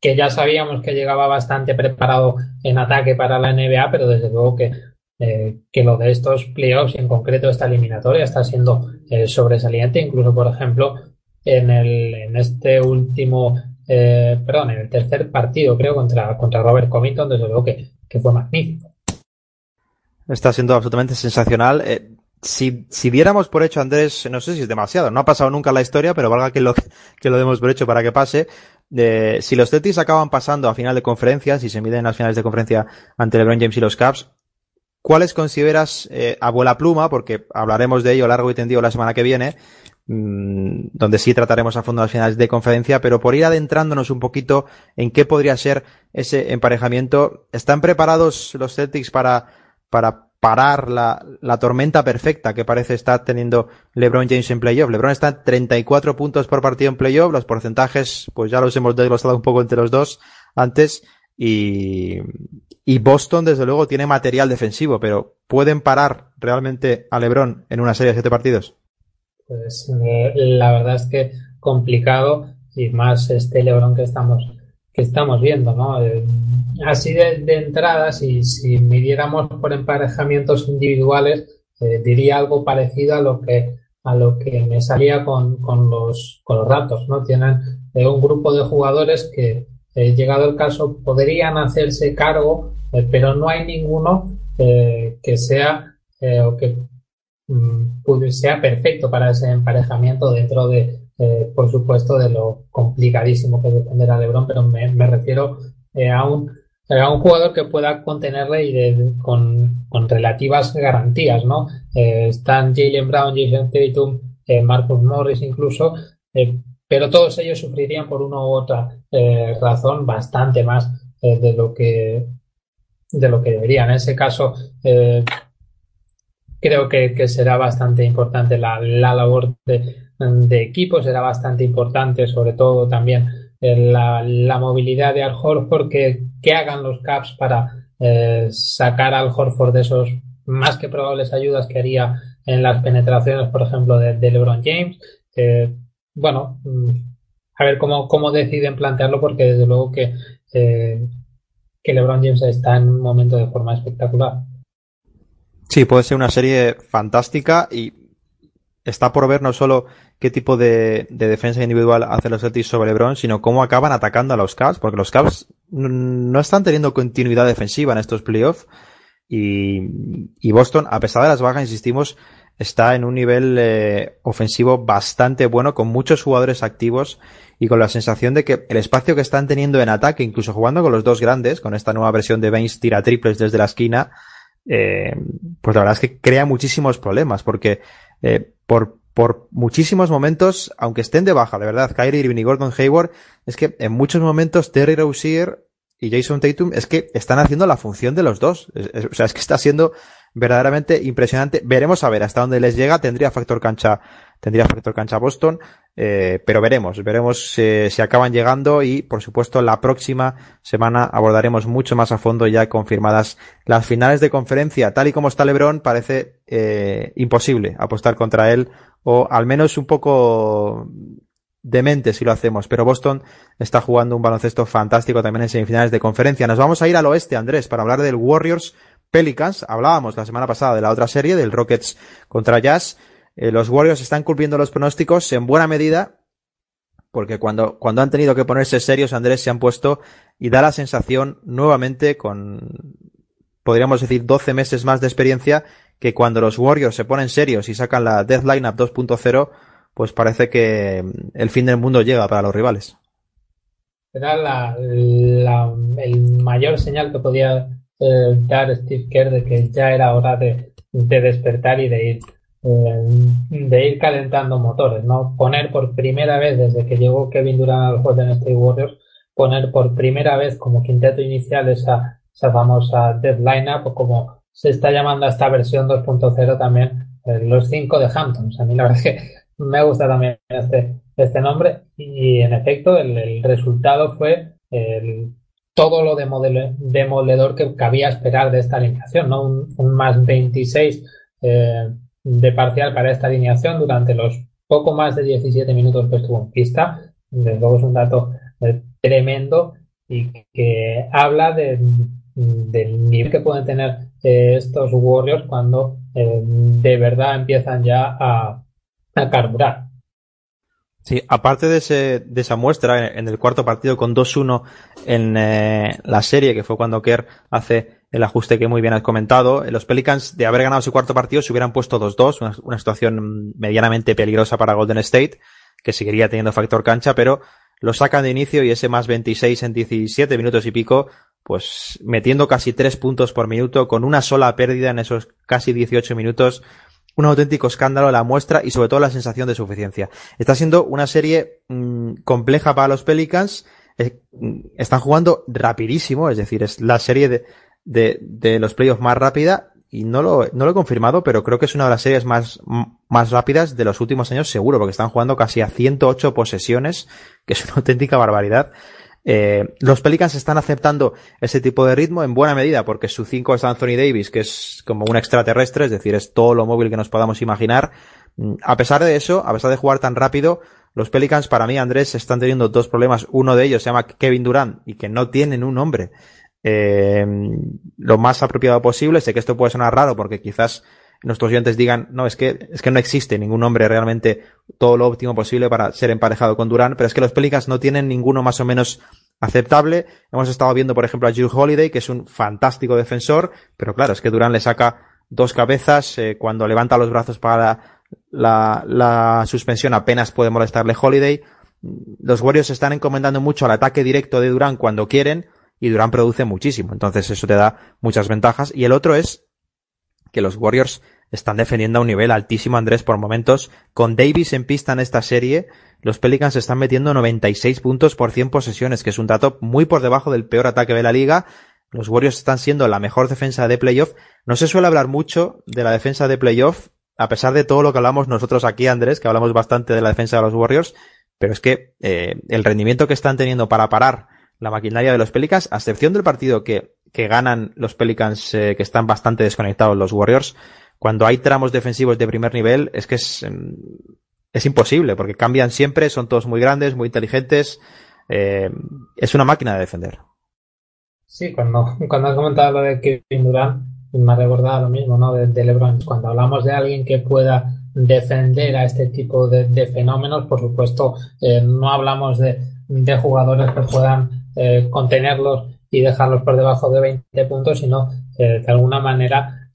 que ya sabíamos que llegaba bastante preparado en ataque para la NBA, pero desde luego que, eh, que lo de estos playoffs y en concreto esta eliminatoria está siendo eh, sobresaliente, incluso por ejemplo en, el, en este último, eh, perdón, en el tercer partido creo contra, contra Robert Covington, desde luego que, que fue magnífico. Está siendo absolutamente sensacional si, si diéramos por hecho, Andrés, no sé si es demasiado, no ha pasado nunca en la historia, pero valga que lo, que lo demos por hecho para que pase. Eh, si los Celtics acaban pasando a final de conferencia, si se miden las finales de conferencia ante LeBron James y los Caps, ¿cuáles consideras eh, a pluma? Porque hablaremos de ello largo y tendido la semana que viene, donde sí trataremos a fondo las finales de conferencia, pero por ir adentrándonos un poquito en qué podría ser ese emparejamiento, ¿están preparados los Celtics para, para parar la, la, tormenta perfecta que parece estar teniendo LeBron James en playoff. LeBron está en 34 puntos por partido en playoff. Los porcentajes, pues ya los hemos desglosado un poco entre los dos antes. Y, y Boston, desde luego, tiene material defensivo, pero ¿pueden parar realmente a LeBron en una serie de siete partidos? Pues la verdad es que complicado y más este LeBron que estamos que estamos viendo, ¿no? Eh, así de, entrada, si, si midiéramos por emparejamientos individuales, eh, diría algo parecido a lo que a lo que me salía con, con los con los ratos, ¿no? Tienen un grupo de jugadores que, llegado el caso, podrían hacerse cargo, pero no hay ninguno que sea o que mm, sea perfecto para ese emparejamiento dentro de, eh, por supuesto, de lo complicadísimo que es defender a LeBron, pero me, refiero eh, a, un, a un jugador que pueda contenerle y con, relativas garantías, ¿no? Eh, están Jalen Brown, Jason Tatum, Marcus Morris incluso, pero todos ellos sufrirían por una u otra razón bastante más de lo que de lo que deberían. En ese caso, creo que, será bastante importante la, la labor de, equipos era bastante importante, sobre todo también eh, la, movilidad de Al Horford, que, que hagan los Caps para eh, sacar al Horford de esos más que probables ayudas que haría en las penetraciones, por ejemplo, de, LeBron James. Eh, bueno, mm, a ver cómo, cómo deciden plantearlo, porque desde luego que LeBron James está en un momento de forma espectacular. Sí, puede ser una serie fantástica y está por ver no solo qué tipo de, defensa individual hace los Celtics sobre LeBron, sino cómo acaban atacando a los Cavs, porque los Cavs no están teniendo continuidad defensiva en estos playoffs. Y, Boston, a pesar de las bajas, insistimos, está en un nivel eh, ofensivo bastante bueno, con muchos jugadores activos y con la sensación de que el espacio que están teniendo en ataque, incluso jugando con los dos grandes, con esta nueva versión de Baines tira triples desde la esquina, eh, pues la verdad es que crea muchísimos problemas, porque eh, por, por muchísimos momentos, aunque estén de baja, de verdad, Kyrie Irving y Gordon Hayward, es que en muchos momentos Terry Rozier y Jason Tatum es que están haciendo la función de los dos. o sea, es que está siendo verdaderamente impresionante. Veremos a ver hasta dónde les llega. Tendría factor cancha, tendría factor cancha Boston, eh, pero veremos, veremos eh, si acaban llegando y, por supuesto, la próxima semana abordaremos mucho más a fondo ya confirmadas las finales de conferencia. Tal y como está LeBron, parece eh, imposible apostar contra él o al menos un poco demente si lo hacemos, pero Boston está jugando un baloncesto fantástico también en semifinales de conferencia. Nos vamos a ir al oeste, Andrés, para hablar del Warriors Pelicans. Hablábamos la semana pasada de la otra serie, del Rockets contra Jazz. Eh, los Warriors están cumpliendo los pronósticos en buena medida, porque cuando, cuando han tenido que ponerse serios, Andrés, se han puesto y da la sensación nuevamente con, podríamos decir, 12 meses más de experiencia, que cuando los Warriors se ponen serios y sacan la Death Lineup 2.0, pues parece que el fin del mundo llega para los rivales. Era la, el mayor señal que podía eh, dar Steve Kerr de que ya era hora de, despertar y de ir eh, de ir calentando motores, ¿no? Poner por primera vez desde que llegó Kevin Durant a los Golden State Warriors, poner por primera vez como quinteto inicial esa, esa famosa deadline up como se está llamando a esta versión 2.0 también eh, los cinco de Hamptons. A mí la verdad es que me gusta también este, este nombre y en efecto el, resultado fue todo lo demoledor que cabía esperar de esta alineación, ¿no? Un, más 26 eh, de parcial para esta alineación durante los poco más de 17 minutos que estuvo en pista. Desde luego es un dato eh, tremendo y que habla del nivel que pueden tener eh, estos Warriors cuando de verdad empiezan ya a, a carburar. Sí, aparte de, ese, de esa muestra en el cuarto partido con 2-1 en eh, la serie, que fue cuando Kerr hace el ajuste que muy bien has comentado, los Pelicans de haber ganado su cuarto partido se hubieran puesto 2-2, una, situación medianamente peligrosa para Golden State, que seguiría teniendo factor cancha, pero lo sacan de inicio y ese más 26 en 17 minutos y pico, pues metiendo casi 3 puntos por minuto, con una sola pérdida en esos casi 18 minutos, un auténtico escándalo la muestra y sobre todo la sensación de suficiencia. Está siendo una serie mm, compleja para los Pelicans. Mm, están jugando rapidísimo, es decir, es la serie de, de, de los playoffs más rápida y no lo, no lo he confirmado, pero creo que es una de las series más, más rápidas de los últimos años seguro, porque están jugando casi a 108 posesiones, que es una auténtica barbaridad. Eh, los Pelicans están aceptando ese tipo de ritmo en buena medida porque su 5 es Anthony Davis, que es como un extraterrestre, es decir, es todo lo móvil que nos podamos imaginar. Mm, a pesar de eso, a pesar de jugar tan rápido, los Pelicans para mí, Andrés, están teniendo dos problemas. Uno de ellos se llama Kevin Durant y que no tienen un nombre eh, lo más apropiado posible. Sé que esto puede sonar raro porque quizás nuestros oyentes digan, no, es que, es que no existe ningún hombre realmente todo lo óptimo posible para ser emparejado con Durán, pero es que los Pelicans no tienen ninguno más o menos aceptable. Hemos estado viendo, por ejemplo, a Jules Holiday, que es un fantástico defensor, pero claro, es que Durán le saca dos cabezas, eh, cuando levanta los brazos para la, la, suspensión apenas puede molestarle Holiday. Los Warriors están encomendando mucho al ataque directo de Durán cuando quieren, y Durán produce muchísimo, entonces eso te da muchas ventajas. Y el otro es que los Warriors están defendiendo a un nivel altísimo, Andrés, por momentos. Con Davis en pista en esta serie, los Pelicans están metiendo 96 puntos por 100 posesiones, que es un dato muy por debajo del peor ataque de la liga. Los Warriors están siendo la mejor defensa de playoff. No se suele hablar mucho de la defensa de playoff, a pesar de todo lo que hablamos nosotros aquí, Andrés, que hablamos bastante de la defensa de los Warriors, pero es que eh, el rendimiento que están teniendo para parar la maquinaria de los Pelicans, a excepción del partido que que ganan los Pelicans eh, que están bastante desconectados los Warriors, cuando hay tramos defensivos de primer nivel es que es, em, es imposible porque cambian siempre, son todos muy grandes, muy inteligentes, eh, es una máquina de defender. Sí, cuando, cuando has comentado lo de Kevin Durant, me ha recordado lo mismo, ¿no? De, LeBron. Cuando hablamos de alguien que pueda defender a este tipo de, fenómenos. Por supuesto, eh, no hablamos de, jugadores que puedan eh, contenerlos y dejarlos por debajo de 20 puntos, sino de alguna manera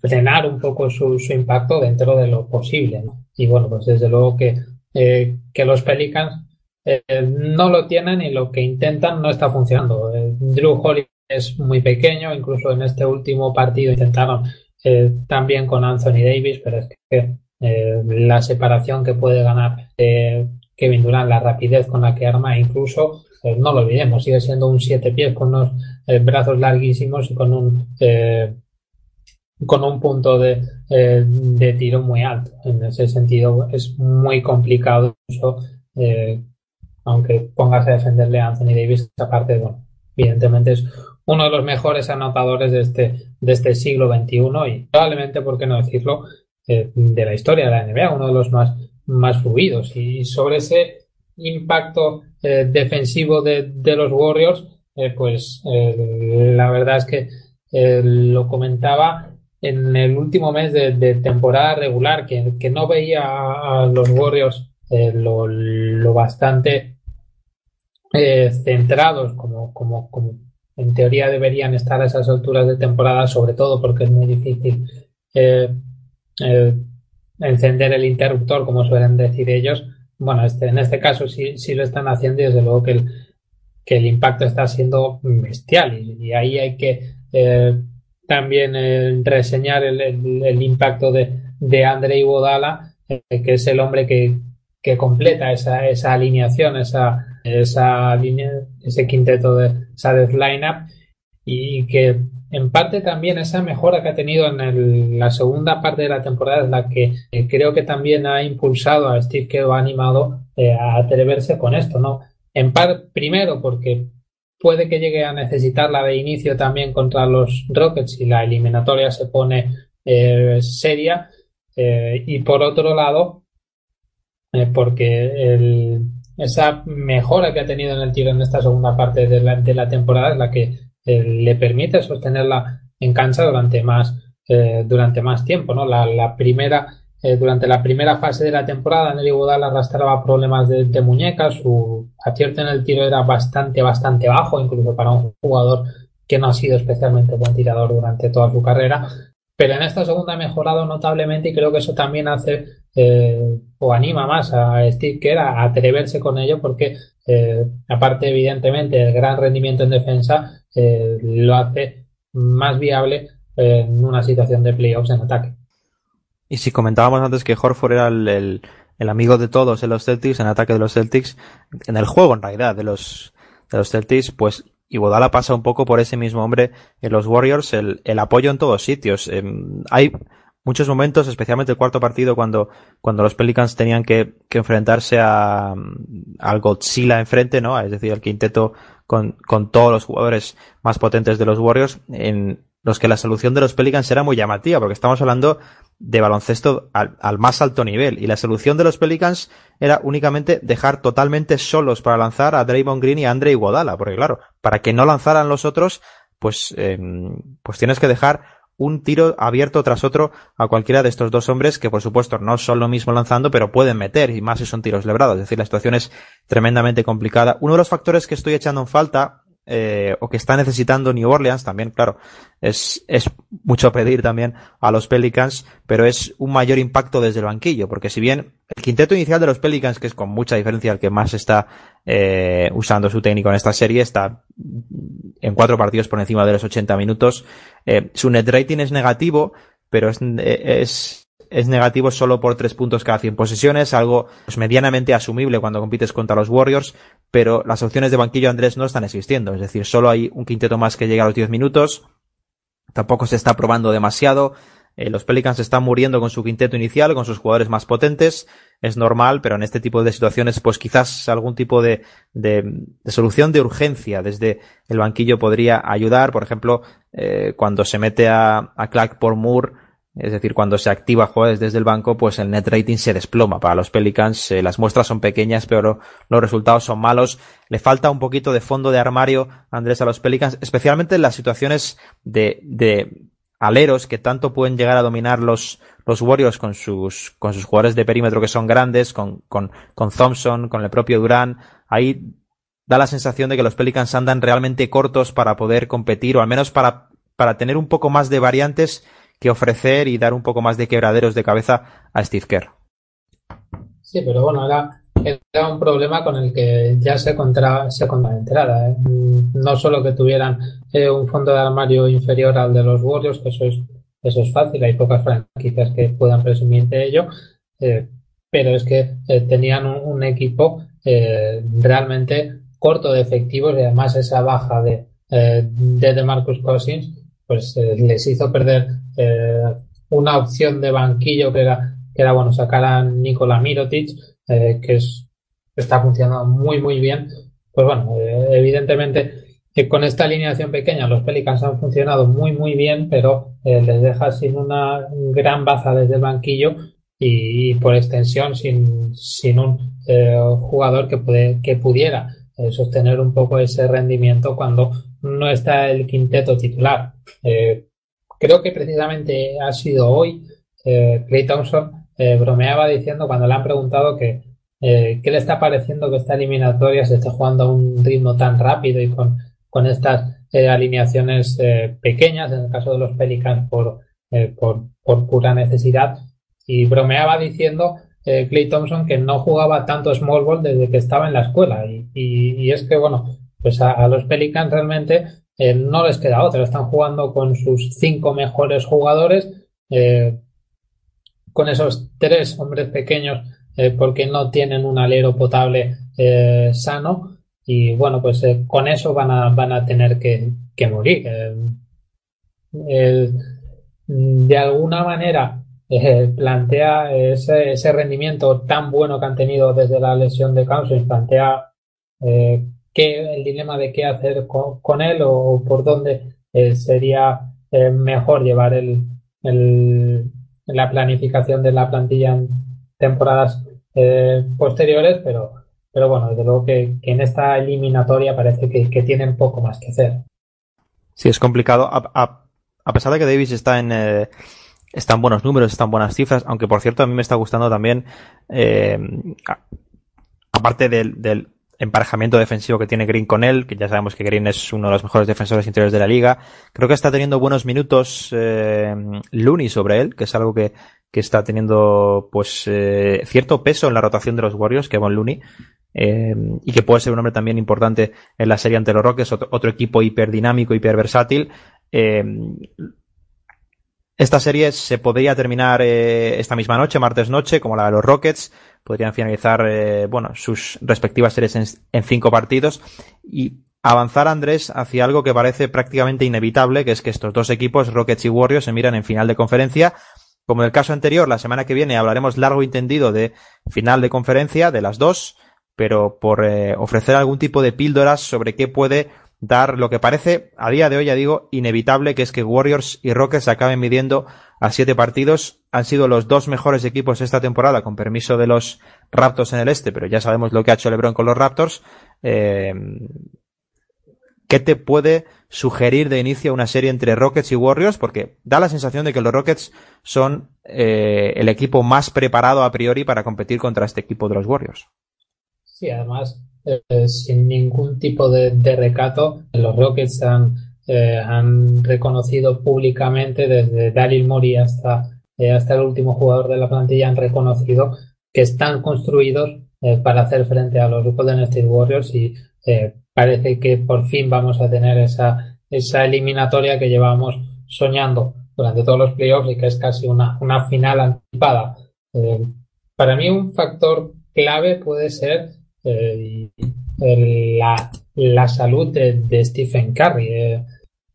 frenar un poco su, impacto dentro de lo posible. Y bueno, pues desde luego que, que los Pelicans no lo tienen y lo que intentan no está funcionando. Drew Holiday es muy pequeño, incluso en este último partido intentaron eh, también con Anthony Davis, pero es que eh, la separación que puede ganar eh, Kevin Durant, la rapidez con la que arma, incluso, no lo olvidemos, sigue siendo un siete pies con unos brazos larguísimos y con un con un punto de, de, tiro muy alto. En ese sentido es muy complicado aunque pongas a defenderle a Anthony Davis, aparte, bueno, evidentemente es uno de los mejores anotadores de este, de este siglo XXI y probablemente, por qué no decirlo, eh, de la historia de la NBA, uno de los más, más fluidos. Y sobre ese impacto eh, defensivo de, los Warriors, eh, pues la verdad es que lo comentaba en el último mes de, temporada regular, que, que, no veía a, los Warriors lo, bastante centrados como, como, como en teoría deberían estar a esas alturas de temporada, sobre todo porque es muy difícil eh, eh, encender el interruptor, como suelen decir ellos. Bueno, este, en este caso sí, sí lo están haciendo y desde luego que el, que el impacto está siendo bestial. Y, ahí hay que eh, también reseñar el, el, impacto de, de André Iguodala, que es el hombre que, que completa esa, esa alineación, esa, esa línea, ese quinteto de esa lineup y que en parte también esa mejora que ha tenido en la segunda parte de la temporada es la que eh, creo que también ha impulsado a Steve que ha animado eh, a atreverse con esto, ¿no? En parte, primero porque puede que llegue a necesitarla de inicio también contra los Rockets y la eliminatoria se pone eh, seria y por otro lado porque el esa mejora que ha tenido en el tiro en esta segunda parte de la temporada es la que eh, le permite sostenerla en cancha durante más, eh, durante más tiempo. ¿no? La, primera, eh, durante la primera fase de la temporada, Nelly Budal arrastraba problemas de, de muñecas, su acierto en el tiro era bastante, bastante bajo, incluso para un jugador que no ha sido especialmente buen tirador durante toda su carrera. Pero en esta segunda ha mejorado notablemente y creo que eso también hace eh, o anima más a Steve Kerr a atreverse con ello porque eh, aparte evidentemente el gran rendimiento en defensa eh, lo hace más viable en una situación de playoffs en ataque. Y si comentábamos antes que Horford era el, el, amigo de todos en los Celtics, en ataque de los Celtics, en el juego en realidad de los, de los Celtics, pues y Bodala pasa un poco por ese mismo hombre en los Warriors, el, el apoyo en todos sitios. Em, hay muchos momentos, especialmente el cuarto partido, cuando, cuando los Pelicans tenían que, que enfrentarse a, al Godzilla enfrente, ¿no? Es decir, al quinteto con, con todos los jugadores más potentes de los Warriors, en los que la solución de los Pelicans era muy llamativa, porque estamos hablando de baloncesto al, al, más alto nivel. Y la solución de los Pelicans era únicamente dejar totalmente solos para lanzar a Draymond Green y a Andre Iguodala, porque claro, para que no lanzaran los otros, pues, eh, pues tienes que dejar un tiro abierto tras otro a cualquiera de estos dos hombres que por supuesto no son lo mismo lanzando pero pueden meter y más si son tiros lebrados. Es decir, la situación es tremendamente complicada. Uno de los factores que estoy echando en falta eh, o que está necesitando New Orleans también, claro, es, es mucho pedir también a los Pelicans, pero es un mayor impacto desde el banquillo, porque si bien el quinteto inicial de los Pelicans, que es con mucha diferencia el que más está eh, usando su técnico en esta serie, está en cuatro partidos por encima de los 80 minutos, eh, su net rating es negativo, pero es, es es negativo solo por tres puntos cada 100 posesiones, algo pues, medianamente asumible cuando compites contra los Warriors, pero las opciones de banquillo Andrés no están existiendo, es decir, solo hay un quinteto más que llega a los 10 minutos, tampoco se está probando demasiado, eh, los Pelicans están muriendo con su quinteto inicial, con sus jugadores más potentes, es normal, pero en este tipo de situaciones, pues quizás algún tipo de, de, de solución de urgencia desde el banquillo podría ayudar. Por ejemplo, eh, cuando se mete a, a Clark por Moore, es decir, cuando se activa jugadores desde el banco, pues el net rating se desploma. Para los Pelicans eh, las muestras son pequeñas, pero los resultados son malos. Le falta un poquito de fondo de armario, Andrés, a los Pelicans, especialmente en las situaciones de, de aleros que tanto pueden llegar a dominar los, los Warriors con sus, con sus jugadores de perímetro que son grandes, con, con, con Thompson, con el propio Durán. Ahí da la sensación de que los Pelicans andan realmente cortos para poder competir, o al menos para, para tener un poco más de variantes que ofrecer y dar un poco más de quebraderos de cabeza a Steve Kerr. Sí, pero bueno, era, un problema con el que ya se encontraba, se enterada. ¿eh? No solo que tuvieran eh, un fondo de armario inferior al de los Warriors, que eso es, eso es fácil, hay pocas franquicias que puedan presumir de ello, eh, pero es que tenían un, equipo realmente corto de efectivos y además esa baja de, de Marcus Cousins pues les hizo perder una opción de banquillo que era, que era bueno, sacar a Nikola Mirotic, que es, está funcionando muy, muy bien. Pues bueno, evidentemente que con esta alineación pequeña los Pelicans han funcionado muy muy bien, pero eh, les deja sin una gran baza desde el banquillo y, por extensión sin, sin un eh, jugador que, puede, que pudiera eh, sostener un poco ese rendimiento cuando no está el quinteto titular. Creo que precisamente ha sido hoy Clay Thompson bromeaba diciendo cuando le han preguntado que qué le está pareciendo que esta eliminatoria se esté jugando a un ritmo tan rápido y con con estas eh, alineaciones eh, pequeñas, en el caso de los Pelicans por, eh, por, por, pura necesidad. Y bromeaba diciendo Clay Thompson que no jugaba tanto small ball desde que estaba en la escuela. Y, y, es que, bueno, pues a, los Pelicans realmente no les queda otra. Están jugando con sus cinco mejores jugadores, con esos tres hombres pequeños, porque no tienen un alero potable sano y bueno, pues eh, con eso van a, van a tener que, morir. Eh, de alguna manera eh, plantea ese, ese, rendimiento tan bueno que han tenido desde la lesión de Cousins, plantea qué, el dilema de qué hacer con, él o, por dónde sería mejor llevar el, el, la planificación de la plantilla en temporadas posteriores, pero pero bueno, desde luego que, en esta eliminatoria parece que, tienen poco más que hacer. Sí, es complicado. A, pesar de que Davis está en, eh, está en buenos números, están buenas cifras, aunque por cierto a mí me está gustando también, eh, aparte del, emparejamiento defensivo que tiene Green con él, que ya sabemos que Green es uno de los mejores defensores interiores de la liga, creo que está teniendo buenos minutos eh, Looney sobre él, que es algo que, que está teniendo pues eh, cierto peso en la rotación de los Warriors, que Von Looney, eh, y que puede ser un hombre también importante en la serie ante los Rockets, otro, equipo hiperdinámico, hiperversátil. Eh, esta serie se podría terminar eh, esta misma noche, martes noche, como la de los Rockets. Podrían finalizar, bueno, sus respectivas series en, cinco partidos y avanzar Andrés hacia algo que parece prácticamente inevitable, que es que estos dos equipos, Rockets y Warriors, se miran en final de conferencia. Como en el caso anterior, la semana que viene hablaremos largo y tendido de final de conferencia de las dos pero por eh, ofrecer algún tipo de píldoras sobre qué puede dar lo que parece a día de hoy, ya digo, inevitable, que es que Warriors y Rockets acaben midiendo a siete partidos. Han sido los dos mejores equipos esta temporada, con permiso de los Raptors en el este, pero ya sabemos lo que ha hecho LeBron con los Raptors. Eh, ¿Qué te puede sugerir de inicio una serie entre Rockets y Warriors? Porque da la sensación de que los Rockets son eh, el equipo más preparado a priori para competir contra este equipo de los Warriors. Sí, además, eh, sin ningún tipo de, recato, los Rockets han, eh, han reconocido públicamente, desde Daryl Mori hasta, eh, hasta el último jugador de la plantilla, han reconocido que están construidos para hacer frente a los Golden State Warriors y parece que por fin vamos a tener esa, esa eliminatoria que llevamos soñando durante todos los playoffs y que es casi una, una final anticipada. para mí un factor clave puede ser eh, la, la, salud de, Stephen Curry. Eh,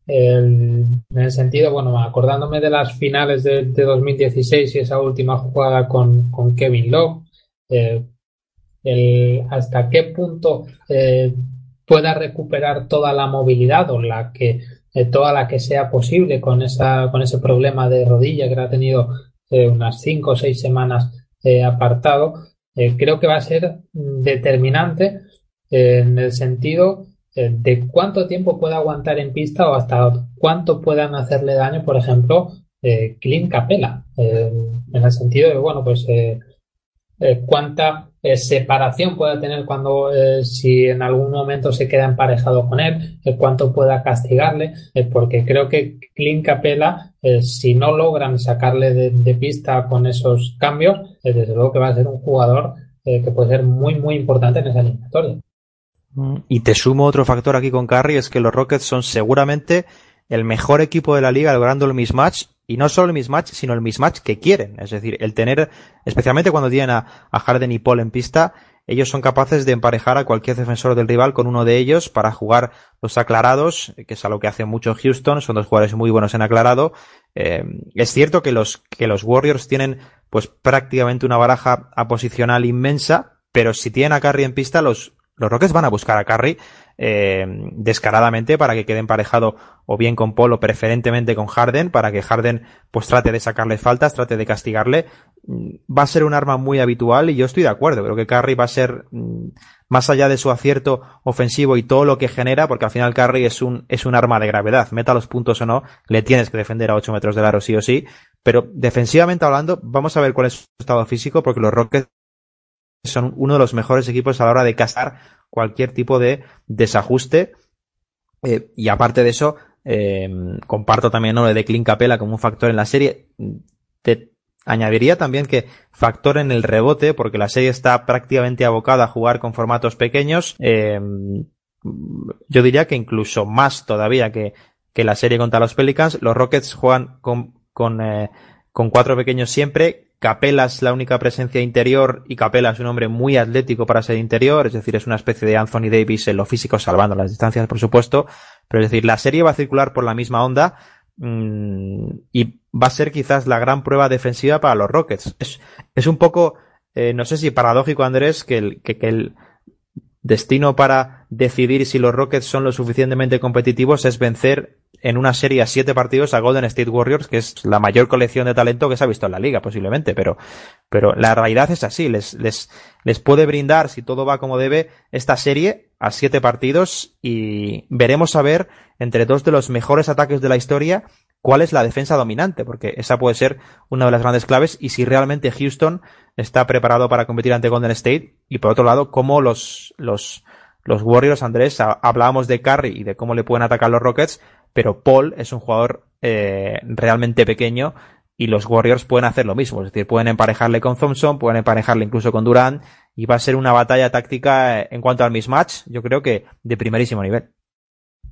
en el sentido, bueno, acordándome de las finales de, 2016 y esa última jugada con, con Kevin Love, eh, el, hasta qué punto pueda recuperar toda la movilidad o la que toda la que sea posible con esa con ese problema de rodilla que ha tenido unas cinco o seis semanas apartado eh, creo que va a ser determinante en el sentido eh, de cuánto tiempo puede aguantar en pista o hasta cuánto puedan hacerle daño, por ejemplo, eh, Clint Capela, eh, en el sentido de, bueno, pues cuánta eh, separación pueda tener cuando eh, si en algún momento se queda emparejado con él, cuánto pueda castigarle, porque creo que Clint Capela, si no logran sacarle de, de, pista con esos cambios, desde luego que va a ser un jugador que puede ser muy, muy importante en esa eliminatoria. Y te sumo otro factor aquí con Curry, es que los Rockets son seguramente el mejor equipo de la liga logrando el mismatch y no solo el mismatch, sino el mismatch que quieren. Es decir, el tener, especialmente cuando tienen a, a, Harden y Paul en pista, ellos son capaces de emparejar a cualquier defensor del rival con uno de ellos para jugar los aclarados, que es algo que hace mucho Houston, son dos jugadores muy buenos en aclarado. Eh, es cierto que los, que los Warriors tienen pues prácticamente una baraja aposicional inmensa, pero si tienen a Curry en pista, los, los Rockets van a buscar a Curry eh, descaradamente para que quede emparejado o bien con Paul o preferentemente con Harden para que Harden pues trate de sacarle faltas, trate de castigarle. Mm, va a ser un arma muy habitual y yo estoy de acuerdo. Creo que Curry va a ser mm, más allá de su acierto ofensivo y todo lo que genera, porque al final Curry es un, es un arma de gravedad. Meta los puntos o no, le tienes que defender a 8 metros del aro sí o sí. Pero defensivamente hablando, vamos a ver cuál es su estado físico, porque los Rockets son uno de los mejores equipos a la hora de casar cualquier tipo de desajuste. Eh, y aparte de eso, eh, comparto también lo de Clint Capela como un factor en la serie. Te añadiría también que factor en el rebote, porque la serie está prácticamente abocada a jugar con formatos pequeños. Eh, yo diría que incluso más todavía que, que la serie contra los Pelicans. Los Rockets juegan con, con, eh, con cuatro pequeños siempre, Capela es la única presencia interior y Capela es un hombre muy atlético para ser interior, es decir, es una especie de Anthony Davis en lo físico, salvando las distancias, por supuesto, pero es decir, la serie va a circular por la misma onda mmm, y va a ser quizás la gran prueba defensiva para los Rockets. Es, es un poco, eh, no sé si paradójico, Andrés, que el, que el destino para decidir si los Rockets son lo suficientemente competitivos es vencer en una serie a siete partidos a Golden State Warriors, que es la mayor colección de talento que se ha visto en la liga, posiblemente, pero, pero la realidad es así, les, les, les puede brindar, si todo va como debe, esta serie a siete partidos y veremos a ver entre dos de los mejores ataques de la historia cuál es la defensa dominante, porque esa puede ser una de las grandes claves y si realmente Houston está preparado para competir ante Golden State y por otro lado, cómo los, los, los Warriors, Andrés, hablábamos de Curry y de cómo le pueden atacar los Rockets, pero Paul es un jugador eh, realmente pequeño y los Warriors pueden hacer lo mismo, es decir, pueden emparejarle con Thompson, pueden emparejarle incluso con Durant y va a ser una batalla táctica en cuanto al mismatch, yo creo que de primerísimo nivel.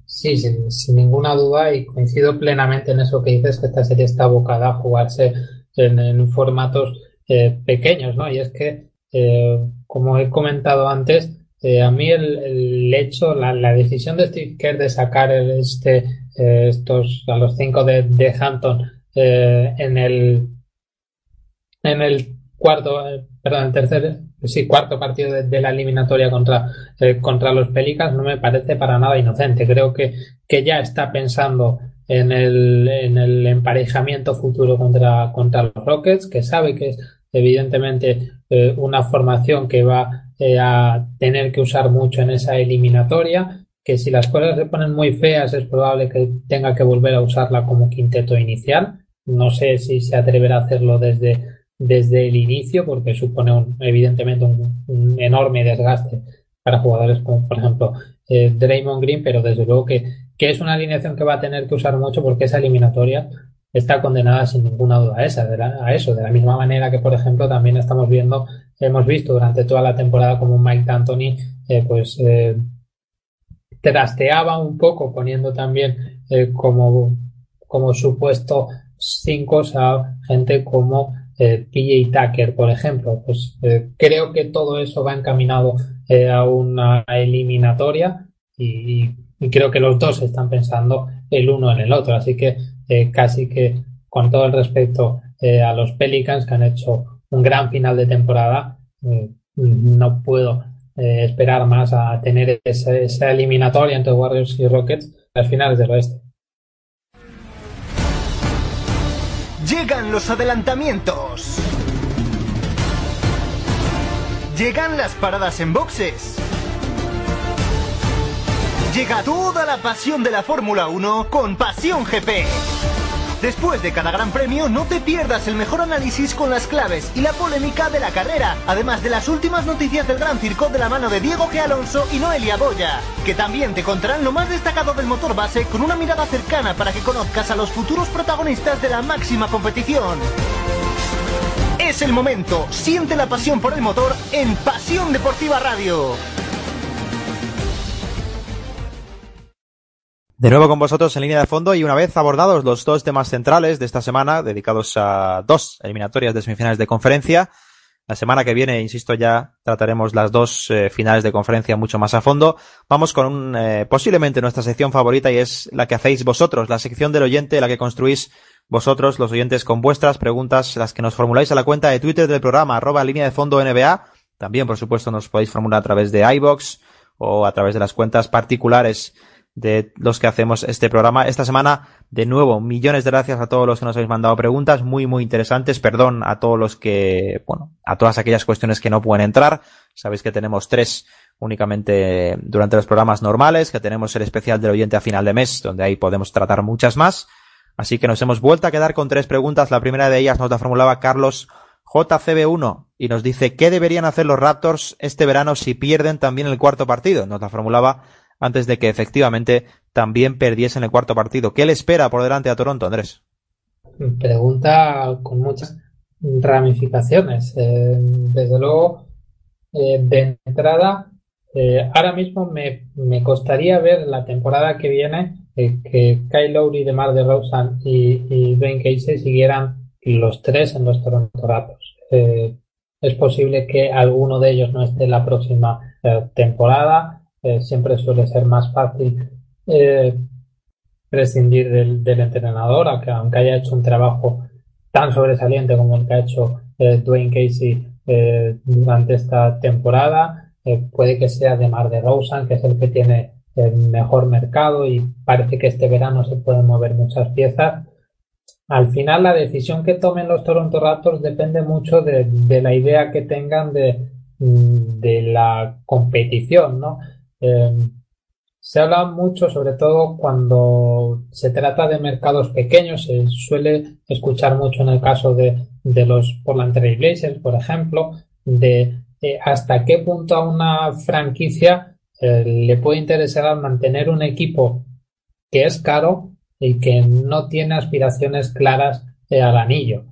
Sí, sin, ninguna duda y coincido plenamente en eso que dices, que esta serie está abocada a jugarse en formatos eh, pequeños, ¿no? Y es que, eh, como he comentado antes, eh, a mí el, hecho, la, decisión de Steve Kerr de sacar este, estos, a los cinco de, de Hampton en el en el cuarto, perdón, el tercer, sí, cuarto partido de, de la eliminatoria contra, eh, contra los Pelicans no me parece para nada inocente. Creo que, que ya está pensando en el, en el emparejamiento futuro contra, contra los Rockets, que sabe que es evidentemente eh, una formación que va eh, a tener que usar mucho en esa eliminatoria, que si las cosas se ponen muy feas es probable que tenga que volver a usarla como quinteto inicial. No sé si se atreverá a hacerlo desde desde el inicio porque supone un, evidentemente un, enorme desgaste para jugadores como por ejemplo eh, Draymond Green, pero desde luego que, que, es una alineación que va a tener que usar mucho porque esa eliminatoria está condenada sin ninguna duda a, esa, de la, a eso, de la misma manera que por ejemplo también estamos viendo, hemos visto durante toda la temporada como Mike D'Antoni eh, pues eh, trasteaba un poco poniendo también eh, como, como supuesto cinco a gente como eh, PJ Tucker, por ejemplo, pues eh, creo que todo eso va encaminado a una eliminatoria y, y, creo que los dos están pensando el uno en el otro. Así que eh, casi que con todo el respeto eh, a los Pelicans que han hecho un gran final de temporada, eh, no puedo esperar más a tener esa, esa eliminatoria entre Warriors y Rockets a las finales del oeste. Llegan los adelantamientos. Llegan las paradas en boxes. Llega toda la pasión de la Fórmula 1 con Pasión GP. Después de cada gran premio, no te pierdas el mejor análisis con las claves y la polémica de la carrera, además de las últimas noticias del Gran Circo de la mano de Diego G. Alonso y Noelia Boya, que también te contarán lo más destacado del motor base con una mirada cercana para que conozcas a los futuros protagonistas de la máxima competición. Es el momento, siente la pasión por el motor en Pasión Deportiva Radio. De nuevo con vosotros en línea de fondo y una vez abordados los dos temas centrales de esta semana, dedicados a dos eliminatorias de semifinales de conferencia, la semana que viene, insisto, ya trataremos las dos eh, finales de conferencia mucho más a fondo. Vamos con un, eh, posiblemente nuestra sección favorita y es la que hacéis vosotros, la sección del oyente, la que construís vosotros, los oyentes, con vuestras preguntas, las que nos formuláis a la cuenta de Twitter del programa, arroba línea de fondo NBA. También, por supuesto, nos podéis formular a través de iBox o a través de las cuentas particulares de los que hacemos este programa. Esta semana, de nuevo, millones de gracias a todos los que nos habéis mandado preguntas, muy, muy interesantes. Perdón a todos los que, bueno, a todas aquellas cuestiones que no pueden entrar. Sabéis que tenemos tres únicamente durante los programas normales, que tenemos el especial del oyente a final de mes, donde ahí podemos tratar muchas más. Así que nos hemos vuelto a quedar con tres preguntas. La primera de ellas nos la formulaba Carlos JCB1 y nos dice, ¿qué deberían hacer los Raptors este verano si pierden también el cuarto partido? Nos la formulaba antes de que efectivamente también perdiesen el cuarto partido. ¿Qué le espera por delante a Toronto, Andrés? Pregunta con muchas ramificaciones. Eh, desde luego, eh, de entrada, eh, ahora mismo me, me, costaría ver la temporada que viene que Kyle Lowry, DeMar DeRozan y, y Ben Casey siguieran los tres en los Toronto Raptors. es posible que alguno de ellos no esté la próxima temporada eh, siempre suele ser más fácil eh, prescindir del, entrenador, aunque, aunque, haya hecho un trabajo tan sobresaliente como el que ha hecho eh, Dwayne Casey durante esta temporada. puede que sea de Mar de Rosen, que es el que tiene el mejor mercado y parece que este verano se pueden mover muchas piezas. Al final, la decisión que tomen los Toronto Raptors depende mucho de, la idea que tengan de, de la competición, ¿no? Eh, se habla mucho, sobre todo cuando se trata de mercados pequeños, se suele escuchar mucho en el caso de, los Portland Trail Blazers, por ejemplo, de hasta qué punto a una franquicia eh, le puede interesar mantener un equipo que es caro y que no tiene aspiraciones claras eh, al anillo.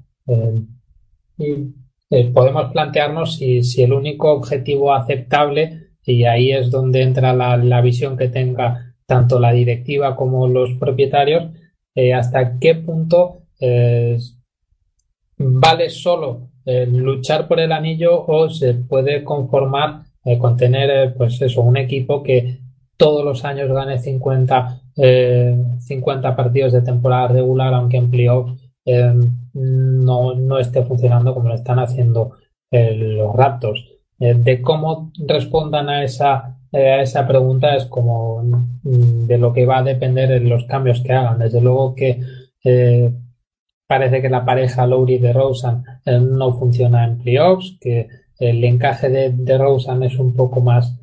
y podemos plantearnos si, si el único objetivo aceptable y ahí es donde entra la, visión que tenga tanto la directiva como los propietarios, eh, hasta qué punto eh, vale solo eh, luchar por el anillo o se puede conformar con tener pues eso, un equipo que todos los años gane 50, 50 partidos de temporada regular, aunque en no, no esté funcionando como lo están haciendo los Raptors. Eh, de cómo respondan a esa, eh, a esa pregunta es como mm, de lo que va a depender de los cambios que hagan. Desde luego que eh, parece que la pareja Lowry de Rosen no funciona en playoffs, que el encaje de, de Rosen es un poco más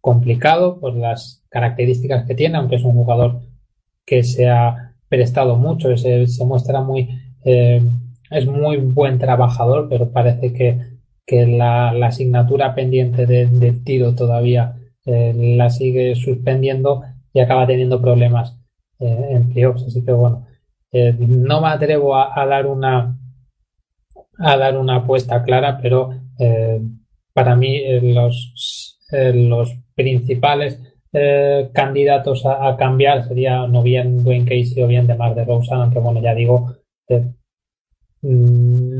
complicado por las características que tiene, aunque es un jugador que se ha prestado mucho, se, se muestra muy, es muy buen trabajador, pero parece que que la, asignatura pendiente del tiro todavía eh, la sigue suspendiendo y acaba teniendo problemas eh, en playoffs. Así que bueno, eh, no me atrevo a, dar una a dar una apuesta clara, pero para mí los, los principales candidatos a, cambiar sería no bien Dwayne Casey o bien de Mar de Rosa, aunque bueno, ya digo,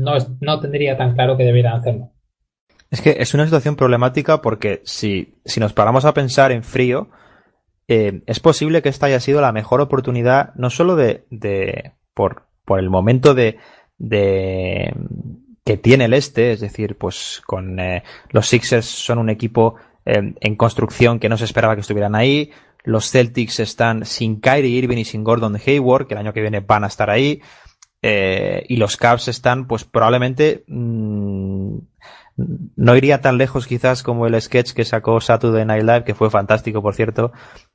no, no tendría tan claro que debieran hacerlo. Es que es una situación problemática porque si, si nos paramos a pensar en frío, eh, es posible que esta haya sido la mejor oportunidad, no solo de, de por, por el momento de, de que tiene el este, es decir, pues con eh, los Sixers son un equipo eh, en construcción que no se esperaba que estuvieran ahí, los Celtics están sin Kyrie Irving y sin Gordon Hayward, que el año que viene van a estar ahí, y los Cavs están, pues probablemente mmm, no iría tan lejos quizás como el sketch que sacó Saturday Night Live, que fue fantástico, por cierto,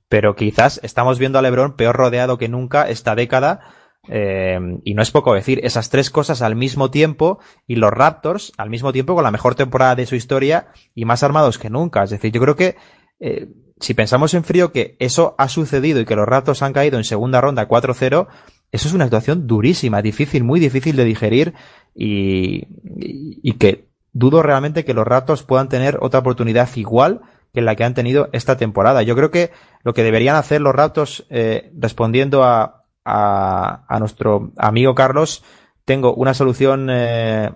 pero quizás estamos viendo a LeBron peor rodeado que nunca esta década. Eh, y no es poco decir, esas tres cosas al mismo tiempo y los Raptors al mismo tiempo con la mejor temporada de su historia y más armados que nunca. Es decir, yo creo que eh, si pensamos en frío que eso ha sucedido y que los Raptors han caído en segunda ronda 4-0, eso es una actuación durísima, difícil, muy difícil de digerir y, que dudo realmente que los Raptors puedan tener otra oportunidad igual que la que han tenido esta temporada. Yo creo que lo que deberían hacer los Raptors, eh, respondiendo a, a, nuestro amigo Carlos, tengo una solución eh,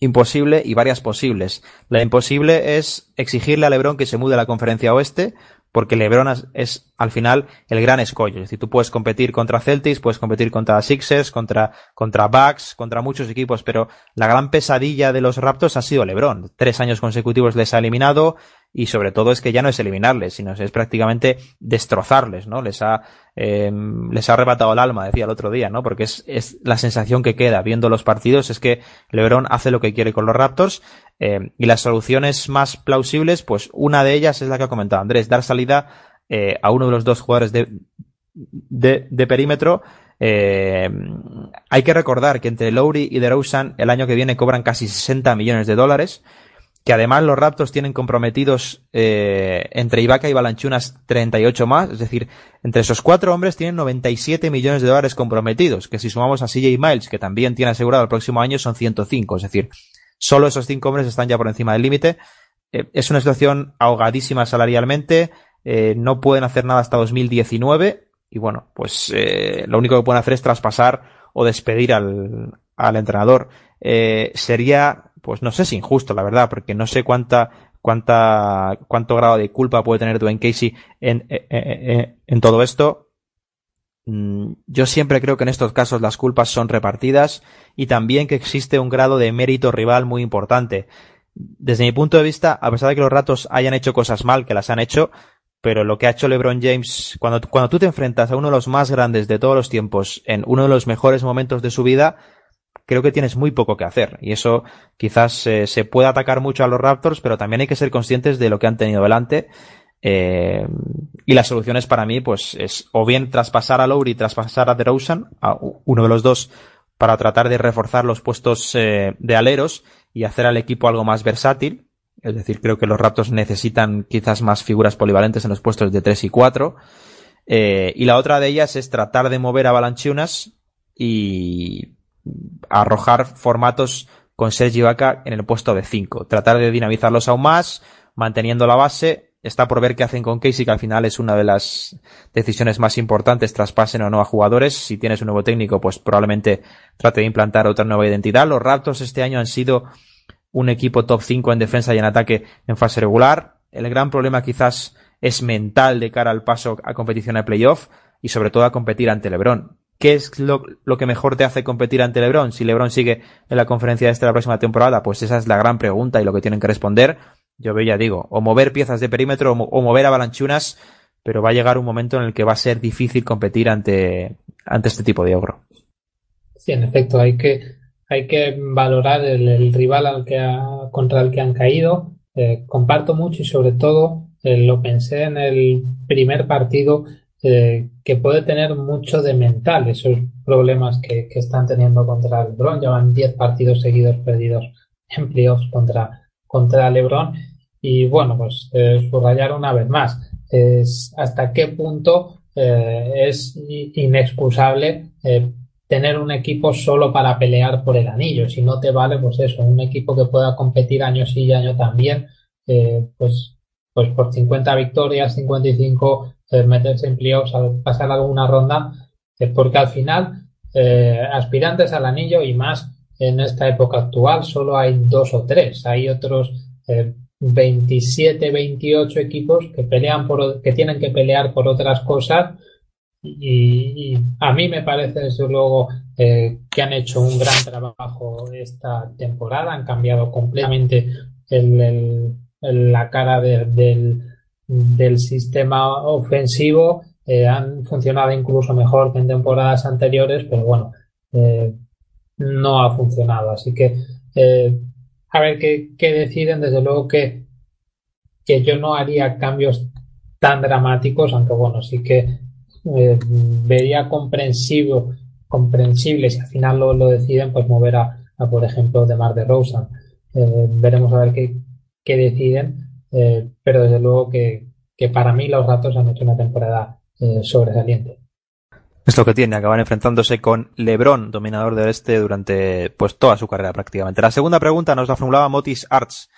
imposible y varias posibles. La imposible es exigirle a LeBron que se mude a la conferencia oeste, porque LeBron es, al final el gran escollo. Es decir, tú puedes competir contra Celtics, puedes competir contra Sixers, contra, contra Bucks, contra muchos equipos, pero la gran pesadilla de los Raptors ha sido LeBron. Tres años consecutivos les ha eliminado, y sobre todo es que ya no es eliminarles, sino es prácticamente destrozarles, ¿no? Les ha, eh, les ha arrebatado el alma, decía el otro día, ¿no? Porque es, es la sensación que queda viendo los partidos, es que LeBron hace lo que quiere con los Raptors, eh, y las soluciones más plausibles, pues una de ellas es la que ha comentado Andrés, dar salida eh, a uno de los dos jugadores de, de, de perímetro, eh, hay que recordar que entre Lowry y DeRozan el año que viene cobran casi 60 millones de dólares que además los Raptors tienen comprometidos eh, entre Ibaka y Balanchunas 38 más, es decir, entre esos cuatro hombres tienen 97 millones de dólares comprometidos, que si sumamos a CJ Miles, que también tiene asegurado el próximo año, son 105, es decir, solo esos cinco hombres están ya por encima del límite. Eh, es una situación ahogadísima salarialmente, eh, no pueden hacer nada hasta 2019 y bueno, pues eh, lo único que pueden hacer es traspasar o despedir al, al entrenador. Sería pues no sé si injusto, la verdad, porque no sé cuánta, cuánta, cuánto grado de culpa puede tener Dwayne Casey en, en todo esto. Mm, yo siempre creo que en estos casos las culpas son repartidas y también que existe un grado de mérito rival muy importante. Desde mi punto de vista, a pesar de que los ratos hayan hecho cosas mal, que las han hecho, pero lo que ha hecho LeBron James, cuando, cuando tú te enfrentas a uno de los más grandes de todos los tiempos, en uno de los mejores momentos de su vida, creo que tienes muy poco que hacer. Y eso quizás eh, se pueda atacar mucho a los Raptors, pero también hay que ser conscientes de lo que han tenido delante. Eh, y las soluciones para mí, pues, es o bien traspasar a Lowry, traspasar a DeRozan, a uno de los dos, para tratar de reforzar los puestos eh, de aleros y hacer al equipo algo más versátil. Es decir, creo que los Raptors necesitan quizás más figuras polivalentes en los puestos de 3 y 4. Eh, y la otra de ellas es tratar de mover a Balanchunas y arrojar formatos con Sergi Vaca en el puesto de 5. Tratar de dinamizarlos aún más, manteniendo la base. Está por ver qué hacen con Casey, que al final es una de las decisiones más importantes, traspasen o no a jugadores. Si tienes un nuevo técnico, pues probablemente trate de implantar otra nueva identidad. Los Raptors este año han sido un equipo top 5 en defensa y en ataque en fase regular. El gran problema quizás es mental de cara al paso a competición de playoff y sobre todo a competir ante LeBron. ¿Qué es lo, que mejor te hace competir ante LeBron? Si LeBron sigue en la conferencia de esta la próxima temporada, pues esa es la gran pregunta y lo que tienen que responder. Yo ya digo, o mover piezas de perímetro o, mover avalanchunas, pero va a llegar un momento en el que va a ser difícil competir ante, ante este tipo de ogro. Sí, en efecto, hay que, hay que valorar el, el rival al que contra el que han caído. Eh, comparto mucho y sobre todo eh, lo pensé en el primer partido eh, que puede tener mucho de mental esos problemas que, que están teniendo contra LeBron. Llevan 10 partidos seguidos perdidos en playoffs contra, contra LeBron. Y bueno, pues eh, subrayar una vez más es hasta qué punto eh, es inexcusable eh, tener un equipo solo para pelear por el anillo. Si no te vale, pues eso, un equipo que pueda competir año sí y año también, pues, pues por 50 victorias, 55 meterse en playoffs, pasar alguna ronda, porque al final aspirantes al anillo y más en esta época actual solo hay dos o tres, hay otros eh, 27, 28 equipos que pelean por, que tienen que pelear por otras cosas. Y, a mí me parece desde luego eh, que han hecho un gran trabajo esta temporada, han cambiado completamente el, la cara de, del del sistema ofensivo. Eh, han funcionado incluso mejor que en temporadas anteriores, pero bueno, eh, no ha funcionado. Así que eh, a ver qué, deciden. Desde luego que, que yo no haría cambios tan dramáticos, aunque bueno, sí que eh, vería comprensivo, comprensible si al final lo, lo deciden, pues mover a, por ejemplo, de Mar de Rosa. Eh, veremos a ver qué, qué deciden, pero desde luego que, que, para mí los ratos han hecho una temporada sobresaliente. Es lo que tiene, acabar enfrentándose con LeBron, dominador del este, durante pues toda su carrera prácticamente. La segunda pregunta nos la formulaba Motis Arts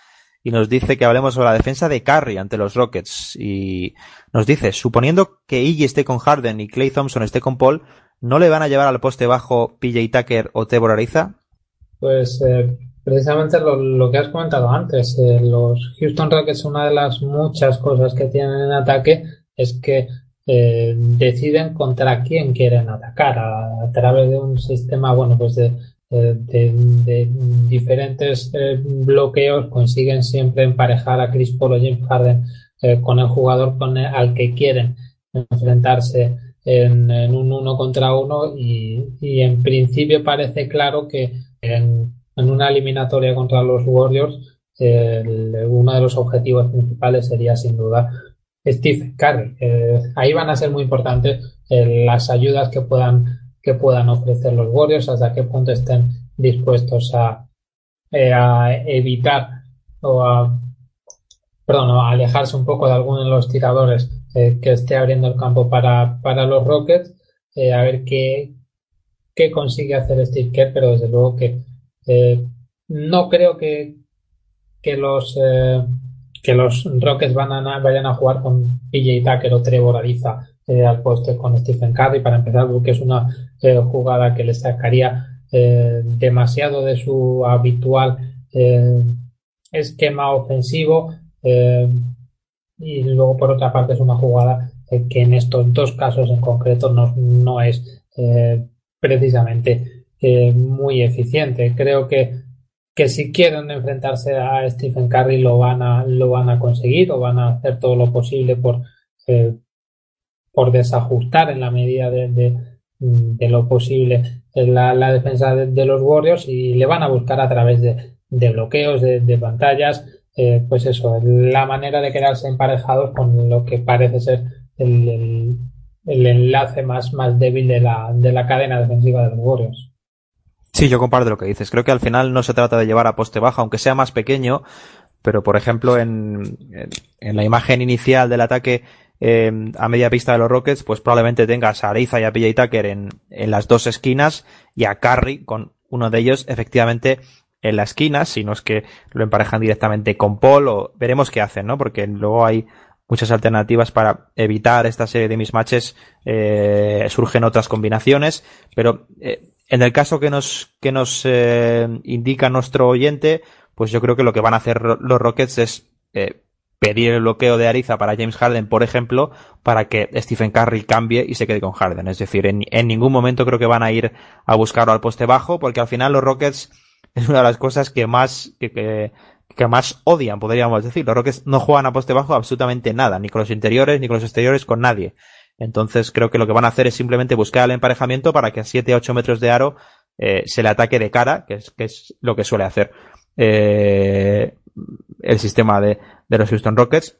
y nos dice que hablemos sobre la defensa de Curry ante los Rockets. Y nos dice, suponiendo que Iggy esté con Harden y Clay Thompson esté con Paul, ¿no le van a llevar al poste bajo PJ Tucker o Tebor Ariza? Pues eh, precisamente lo, que has comentado antes, eh, los Houston Rockets, una de las muchas cosas que tienen en ataque es que eh, deciden contra quién quieren atacar a, través de un sistema, bueno, pues de, de, diferentes bloqueos consiguen siempre emparejar a Chris Paul o James Harden con el jugador con al que quieren enfrentarse en, un uno contra uno y en principio parece claro que en, una eliminatoria contra los Warriors, uno de los objetivos principales sería sin duda Steve Curry. Eh, ahí van a ser muy importantes eh, las ayudas que puedan, que puedan ofrecer los Warriors, hasta qué punto estén dispuestos a, eh, a evitar o a, perdón, a alejarse un poco de alguno de los tiradores que esté abriendo el campo para, para los Rockets, a ver qué, qué consigue hacer Steve Kerr, pero desde luego que eh, no creo que, que los eh, que los Rockets van a, vayan a jugar con PJ Tucker o Trevor Ariza eh, al poste con Stephen Curry para empezar porque es una jugada que le sacaría demasiado de su habitual esquema ofensivo y luego por otra parte es una jugada que en estos dos casos en concreto no, no es precisamente eh, muy eficiente. Creo que, que si quieren enfrentarse a Stephen Curry lo van a, lo van a conseguir o van a hacer todo lo posible por, eh, por desajustar en la medida de, de, lo posible la, la defensa de, los Warriors y le van a buscar a través de, bloqueos, de, pantallas, eh, pues eso, la manera de quedarse emparejados con lo que parece ser el el enlace más, más débil de la, de la cadena defensiva de los Warriors. Sí, yo comparto lo que dices. Creo que al final no se trata de llevar a poste bajo, aunque sea más pequeño, pero por ejemplo en, en, la imagen inicial del ataque eh, a media pista de los Rockets, pues probablemente tengas a Ariza y a PJ Tucker en, en las dos esquinas y a Curry con uno de ellos efectivamente en la esquina, si no es que lo emparejan directamente con Paul o veremos qué hacen, ¿no? Porque luego hay muchas alternativas para evitar esta serie de mismatches. Eh, surgen otras combinaciones, pero eh, en el caso que nos, que nos eh, indica nuestro oyente, pues yo creo que lo que van a hacer los Rockets es eh, pedir el bloqueo de Ariza para James Harden, por ejemplo, para que Stephen Curry cambie y se quede con Harden. Es decir, en, en ningún momento creo que van a ir a buscarlo al poste bajo, porque al final los Rockets es una de las cosas que más, que, que, que más odian, podríamos decir. Los Rockets no juegan a poste bajo absolutamente nada, ni con los interiores, ni con los exteriores, con nadie. Entonces creo que lo que van a hacer es simplemente buscar el emparejamiento para que a 7 8 metros de aro eh, se le ataque de cara, que es, que es lo que suele hacer eh, el sistema de, de los Houston Rockets.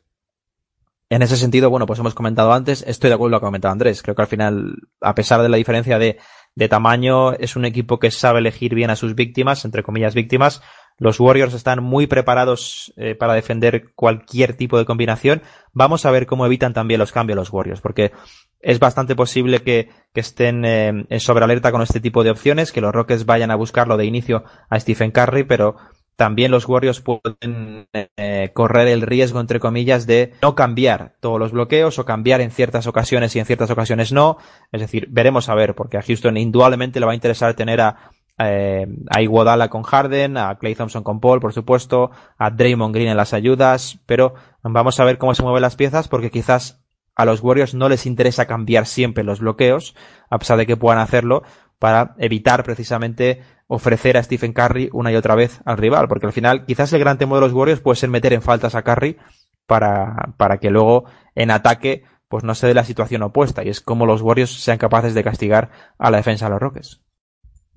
En ese sentido, bueno, pues hemos comentado antes, estoy de acuerdo con lo que ha comentado Andrés. Creo que al final, a pesar de la diferencia de, de tamaño, es un equipo que sabe elegir bien a sus víctimas, entre comillas víctimas, los Warriors están muy preparados eh, para defender cualquier tipo de combinación. Vamos a ver cómo evitan también los cambios los Warriors, porque es bastante posible que, estén eh, sobre alerta con este tipo de opciones, que los Rockets vayan a buscarlo de inicio a Stephen Curry, pero también los Warriors pueden eh, correr el riesgo, entre comillas, de no cambiar todos los bloqueos o cambiar en ciertas ocasiones y en ciertas ocasiones no. Es decir, veremos a ver, porque a Houston indudablemente le va a interesar tener a, eh, a Iguodala con Harden, a Clay Thompson con Paul, por supuesto, a Draymond Green en las ayudas, pero vamos a ver cómo se mueven las piezas porque quizás a los Warriors no les interesa cambiar siempre los bloqueos, a pesar de que puedan hacerlo, para evitar precisamente ofrecer a Stephen Curry una y otra vez al rival, porque al final quizás el gran temor de los Warriors puede ser meter en faltas a Curry para, para que luego en ataque pues no se dé la situación opuesta y es como los Warriors sean capaces de castigar a la defensa de los Rockets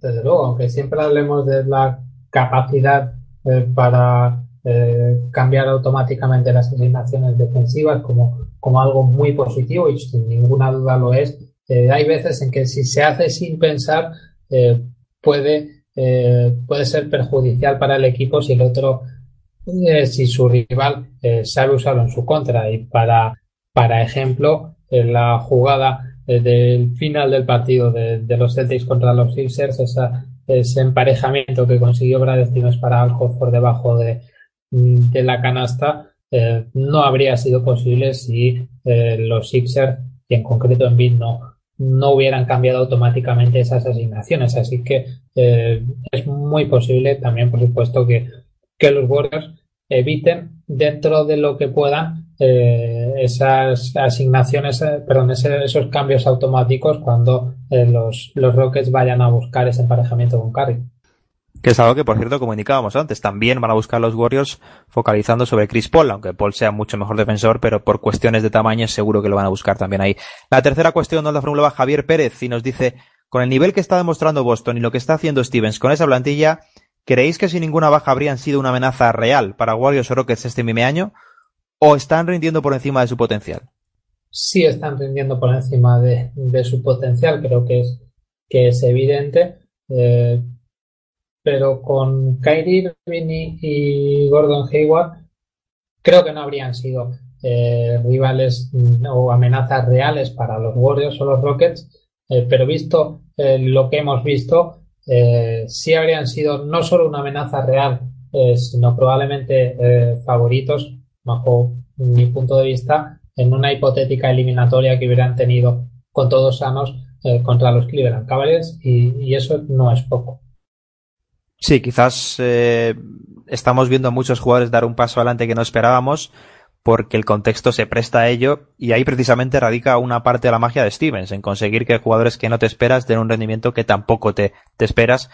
desde luego, aunque siempre hablemos de la capacidad eh, para eh, cambiar automáticamente las asignaciones defensivas como, como algo muy positivo y sin ninguna duda lo es. Eh, hay veces en que si se hace sin pensar puede, puede ser perjudicial para el equipo si el otro, si su rival sabe usarlo en su contra. Y para, para ejemplo, en la jugada del final del partido de, los Celtics contra los Sixers, esa, ese emparejamiento que consiguió Brad Stevens para Alcoff por debajo de, de la canasta eh, no habría sido posible si eh, los Sixers, y en concreto en BIN, no, no hubieran cambiado automáticamente esas asignaciones. Así que eh, es muy posible también, por supuesto, que, que los Warriors eviten dentro de lo que puedan esas asignaciones, perdón, esos cambios automáticos cuando los, los Rockets vayan a buscar ese emparejamiento con Curry. Que es algo que, por cierto, como indicábamos antes, también van a buscar los Warriors focalizando sobre Chris Paul, aunque Paul sea mucho mejor defensor, pero por cuestiones de tamaño seguro que lo van a buscar también ahí. La tercera cuestión nos la formulaba Javier Pérez y nos dice, con el nivel que está demostrando Boston y lo que está haciendo Stevens con esa plantilla, ¿creéis que sin ninguna baja habrían sido una amenaza real para Warriors o Rockets este mismo año? ¿O están rindiendo por encima de su potencial? Sí están rindiendo por encima de, su potencial, creo que es, que es evidente. Eh, pero con Kyrie Irving y Gordon Hayward creo que no habrían sido eh, rivales mm, o amenazas reales para los Warriors o los Rockets, eh, pero visto lo que hemos visto, sí habrían sido no solo una amenaza real, sino probablemente favoritos, bajo mi punto de vista, en una hipotética eliminatoria que hubieran tenido con todos sanos contra los Cleveland Cavaliers y eso no es poco. Sí, quizás eh, estamos viendo a muchos jugadores dar un paso adelante que no esperábamos porque el contexto se presta a ello y ahí precisamente radica una parte de la magia de Stevens, en conseguir que jugadores que no te esperas den un rendimiento que tampoco te esperas,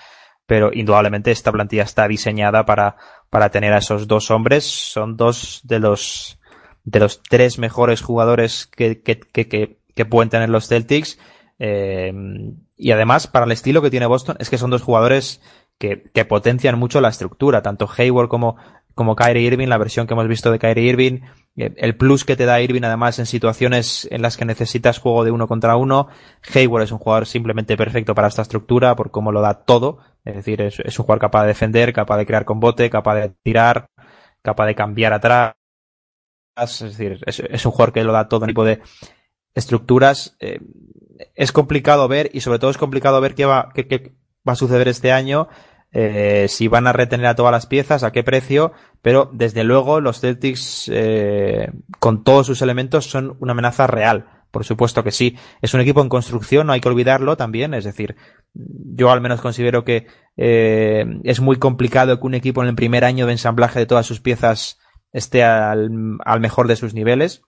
pero indudablemente esta plantilla está diseñada para, para tener a esos dos hombres, son dos de los, de los tres mejores jugadores que, que, que, que pueden tener los Celtics, eh, y además para el estilo que tiene Boston es que son dos jugadores que, que potencian mucho la estructura, tanto Hayward como, como Kyrie Irving, la versión que hemos visto de Kyrie Irving, eh, el plus que te da Irving además en situaciones en las que necesitas juego de uno contra uno. Hayward es un jugador simplemente perfecto para esta estructura por cómo lo da todo. Es decir, es, un jugador capaz de defender, capaz de crear con bote, capaz de tirar, capaz de cambiar atrás. Es decir, es, un jugador que lo da todo tipo de estructuras. Eh, es complicado ver y sobre todo es complicado ver qué va, qué, va a suceder este año, eh, si van a retener a todas las piezas, a qué precio, pero desde luego los Celtics, eh, con todos sus elementos, son una amenaza real. Por supuesto que sí. Es un equipo en construcción, no hay que olvidarlo también. Es decir, yo al menos considero que eh, es muy complicado que un equipo en el primer año de ensamblaje de todas sus piezas esté al, al mejor de sus niveles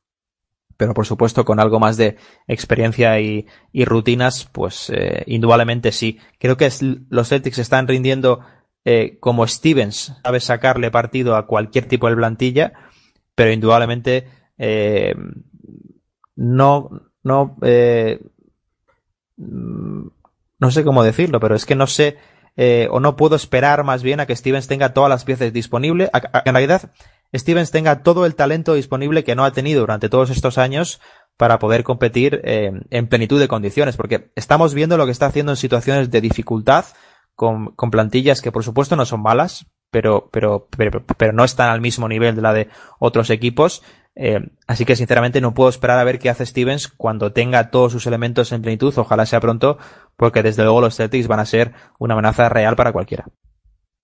pero por supuesto con algo más de experiencia y, rutinas, pues eh, indudablemente sí. Creo que los Celtics están rindiendo eh, como Stevens sabe sacarle partido a cualquier tipo de plantilla, pero indudablemente eh, no, no, no sé cómo decirlo, pero es que no sé o no puedo esperar más bien a que Stevens tenga todas las piezas disponibles. en realidad, Stevens tenga todo el talento disponible que no ha tenido durante todos estos años para poder competir eh, en plenitud de condiciones, porque estamos viendo lo que está haciendo en situaciones de dificultad con, plantillas que por supuesto no son malas, pero, pero, pero, no están al mismo nivel de la de otros equipos. Eh, así que sinceramente no puedo esperar a ver qué hace Stevens cuando tenga todos sus elementos en plenitud, ojalá sea pronto, porque desde luego los Celtics van a ser una amenaza real para cualquiera.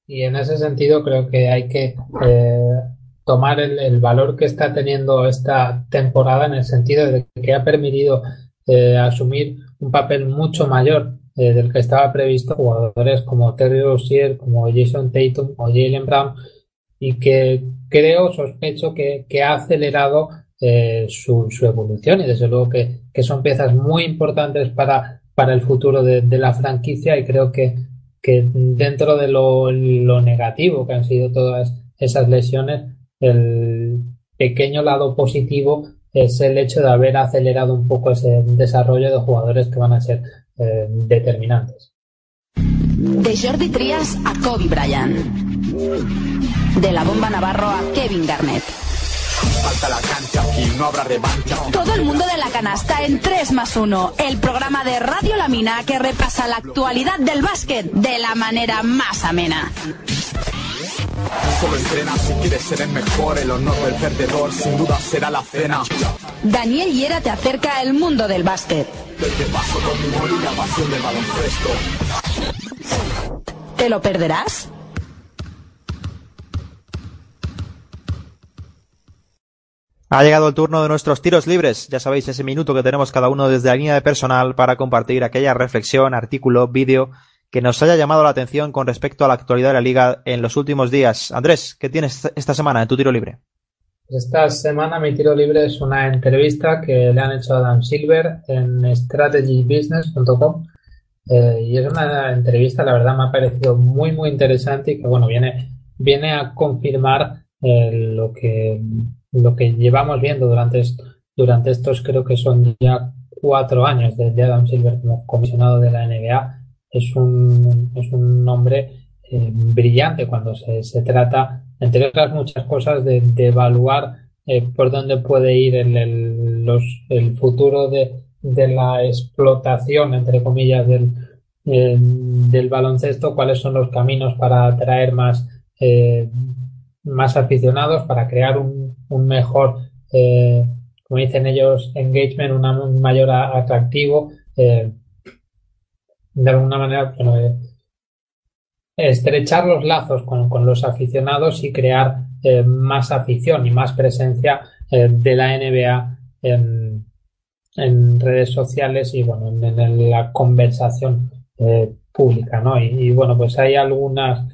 Y en ese sentido creo que hay que eh, tomar el, valor que está teniendo esta temporada en el sentido de que ha permitido eh, asumir un papel mucho mayor del que estaba previsto jugadores como Terry Rozier, como Jason Tatum o Jalen Brown y que creo, sospecho que, que ha acelerado eh, su, evolución y desde luego que, que, son piezas muy importantes para, para el futuro de, de la franquicia y creo que, que dentro de lo, lo negativo que han sido todas esas lesiones, el pequeño lado positivo es el hecho de haber acelerado un poco ese desarrollo de jugadores que van a ser eh, determinantes. De Jordi Trias a Kobe Bryant. De la bomba Navarro a Kevin Garnett. Falta la cancha, aquí no habrá revancha. Todo el mundo de la canasta en 3 más 1, el programa de Radio La Mina que repasa la actualidad del básquet de la manera más amena. Solo entrena si quieres ser el mejor, el honor del perdedor sin duda será la cena. Daniel Hiera te acerca al mundo del básquet. Desde paso con mi la pasión del baloncesto. ¿Te lo perderás? Ha llegado el turno de nuestros tiros libres. Ya sabéis, ese minuto que tenemos cada uno desde la línea de personal para compartir aquella reflexión, artículo, vídeo que nos haya llamado la atención con respecto a la actualidad de la liga en los últimos días. Andrés, ¿qué tienes esta semana en tu tiro libre? Esta semana mi tiro libre es una entrevista que le han hecho a Adam Silver en strategybusiness.com eh, y es una entrevista, la verdad, me ha parecido muy, muy interesante y que, bueno, viene, viene a confirmar eh, lo que lo que llevamos viendo durante, durante estos, creo que son ya cuatro años de, Adam Silver como comisionado de la NBA, es un, es un nombre eh, brillante cuando se, se, trata, entre otras muchas cosas, de, evaluar eh, por dónde puede ir el, el, los, el futuro de, de, la explotación, entre comillas, del, eh, del baloncesto, cuáles son los caminos para atraer más, más aficionados, para crear un un mejor, eh, como dicen ellos, engagement, un mayor atractivo, eh, de alguna manera, bueno, eh, estrechar los lazos con, los aficionados y crear más afición y más presencia de la NBA en, en, redes sociales y bueno, en, la conversación pública, ¿no? Y, bueno, pues hay algunas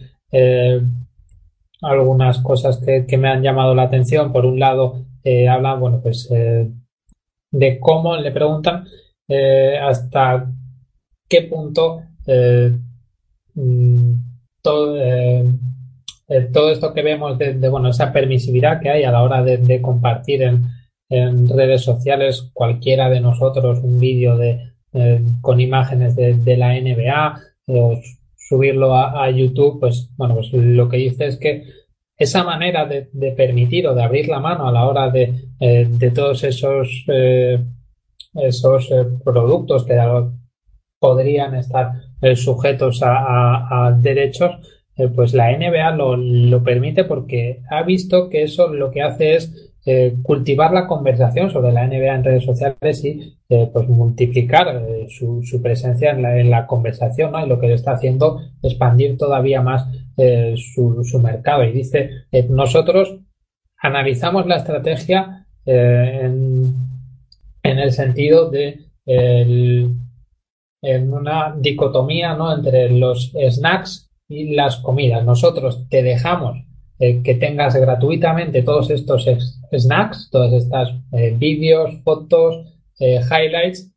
algunas cosas que, me han llamado la atención. Por un lado, eh, hablan, bueno, pues eh, de cómo le preguntan eh, hasta qué punto mm, todo, todo esto que vemos de, bueno, esa permisividad que hay a la hora de, compartir en, en, redes sociales cualquiera de nosotros un vídeo de con imágenes de, de la NBA o subirlo a, YouTube, pues bueno, pues lo que dice es que esa manera de, permitir o de abrir la mano a la hora de, eh, todos esos, eh, esos eh, productos que podrían estar sujetos a, derechos, pues la NBA lo, lo, permite porque ha visto que eso lo que hace es eh, cultivar la conversación sobre la NBA en redes sociales y eh, pues multiplicar eh, su, presencia en la, en la conversación ¿no? y lo que le está haciendo expandir todavía más su, mercado y dice nosotros analizamos la estrategia en, en, el sentido de en una dicotomía ¿no? entre los snacks y las comidas nosotros te dejamos que tengas gratuitamente todos estos snacks, todas estas eh, vídeos, fotos, eh, highlights,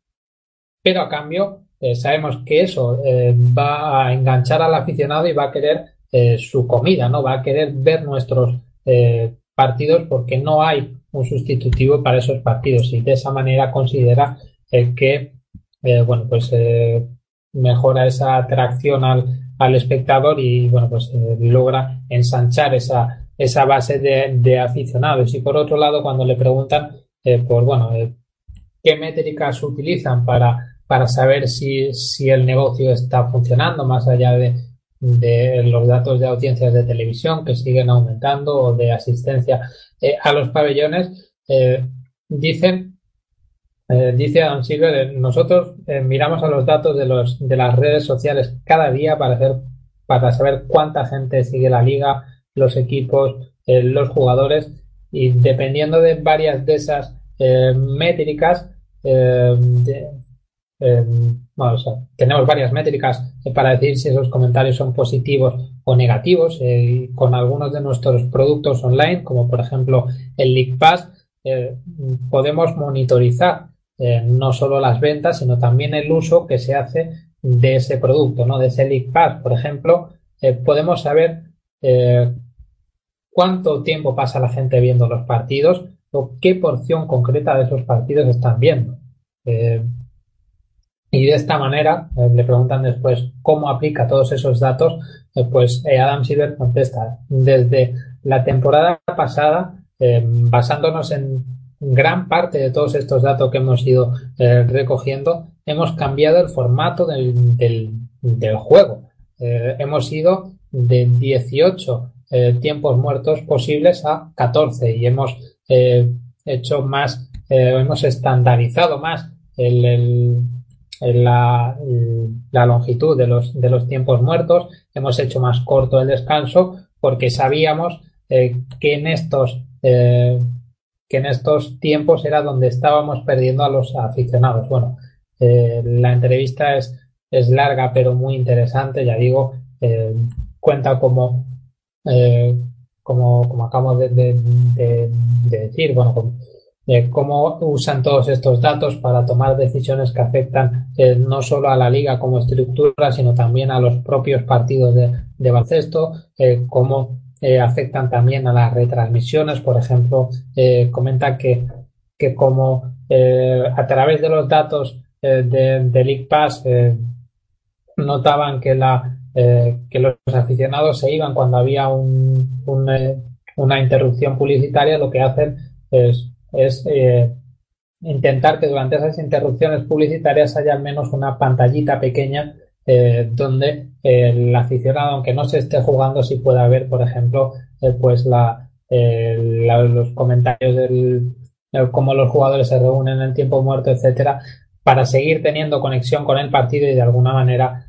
pero a cambio eh, sabemos que eso va a enganchar al aficionado y va a querer su comida, ¿no? Va a querer ver nuestros partidos porque no hay un sustitutivo para esos partidos y de esa manera considera que, bueno, pues mejora esa atracción al, al espectador y bueno pues eh, logra ensanchar esa, esa base de, aficionados. Y por otro lado cuando le preguntan eh, por bueno eh, qué métricas utilizan para, para saber si, si el negocio está funcionando más allá de, de los datos de audiencias de televisión que siguen aumentando o de asistencia a los pabellones dicen eh, dice Adam Silver, eh, nosotros eh, miramos a los datos de, los, de las redes sociales cada día para, hacer, para saber cuánta gente sigue la liga, los equipos, los jugadores y dependiendo de varias de esas métricas, tenemos varias métricas para decir si esos comentarios son positivos o negativos. con algunos de nuestros productos online, como por ejemplo el League Pass, podemos monitorizar eh, no solo las ventas, sino también el uso que se hace de ese producto, ¿no? De ese League Pass, por ejemplo, eh, podemos saber eh, cuánto tiempo pasa la gente viendo los partidos o qué porción concreta de esos partidos están viendo. Y de esta manera, le preguntan después cómo aplica todos esos datos, pues Adam Silver contesta, desde la temporada pasada, basándonos en gran parte de todos estos datos que hemos ido recogiendo, hemos cambiado el formato del, del, juego. hemos ido de 18 tiempos muertos posibles a 14 y hemos hecho más, hemos estandarizado más el, la, la, longitud de los, de los tiempos muertos, hemos hecho más corto el descanso porque sabíamos eh, que en estos eh, que en estos tiempos era donde estábamos perdiendo a los aficionados. Bueno, eh, la entrevista es, es larga pero muy interesante, ya digo, cuenta como, como, como acabo de, de, decir, bueno, cómo usan todos estos datos para tomar decisiones que afectan eh, no solo a la liga como estructura, sino también a los propios partidos de, de baloncesto, eh, cómo eh, afectan también a las retransmisiones. Por ejemplo, comenta que, que como a través de los datos de, de League Pass notaban que, la, que los aficionados se iban cuando había un, una interrupción publicitaria, lo que hacen es es eh, intentar que durante esas interrupciones publicitarias haya al menos una pantallita pequeña eh, donde el aficionado, aunque no se esté jugando, sí pueda ver, por ejemplo, eh, pues la, los comentarios del cómo los jugadores se reúnen en el tiempo muerto, etcétera, para seguir teniendo conexión con el partido y de alguna manera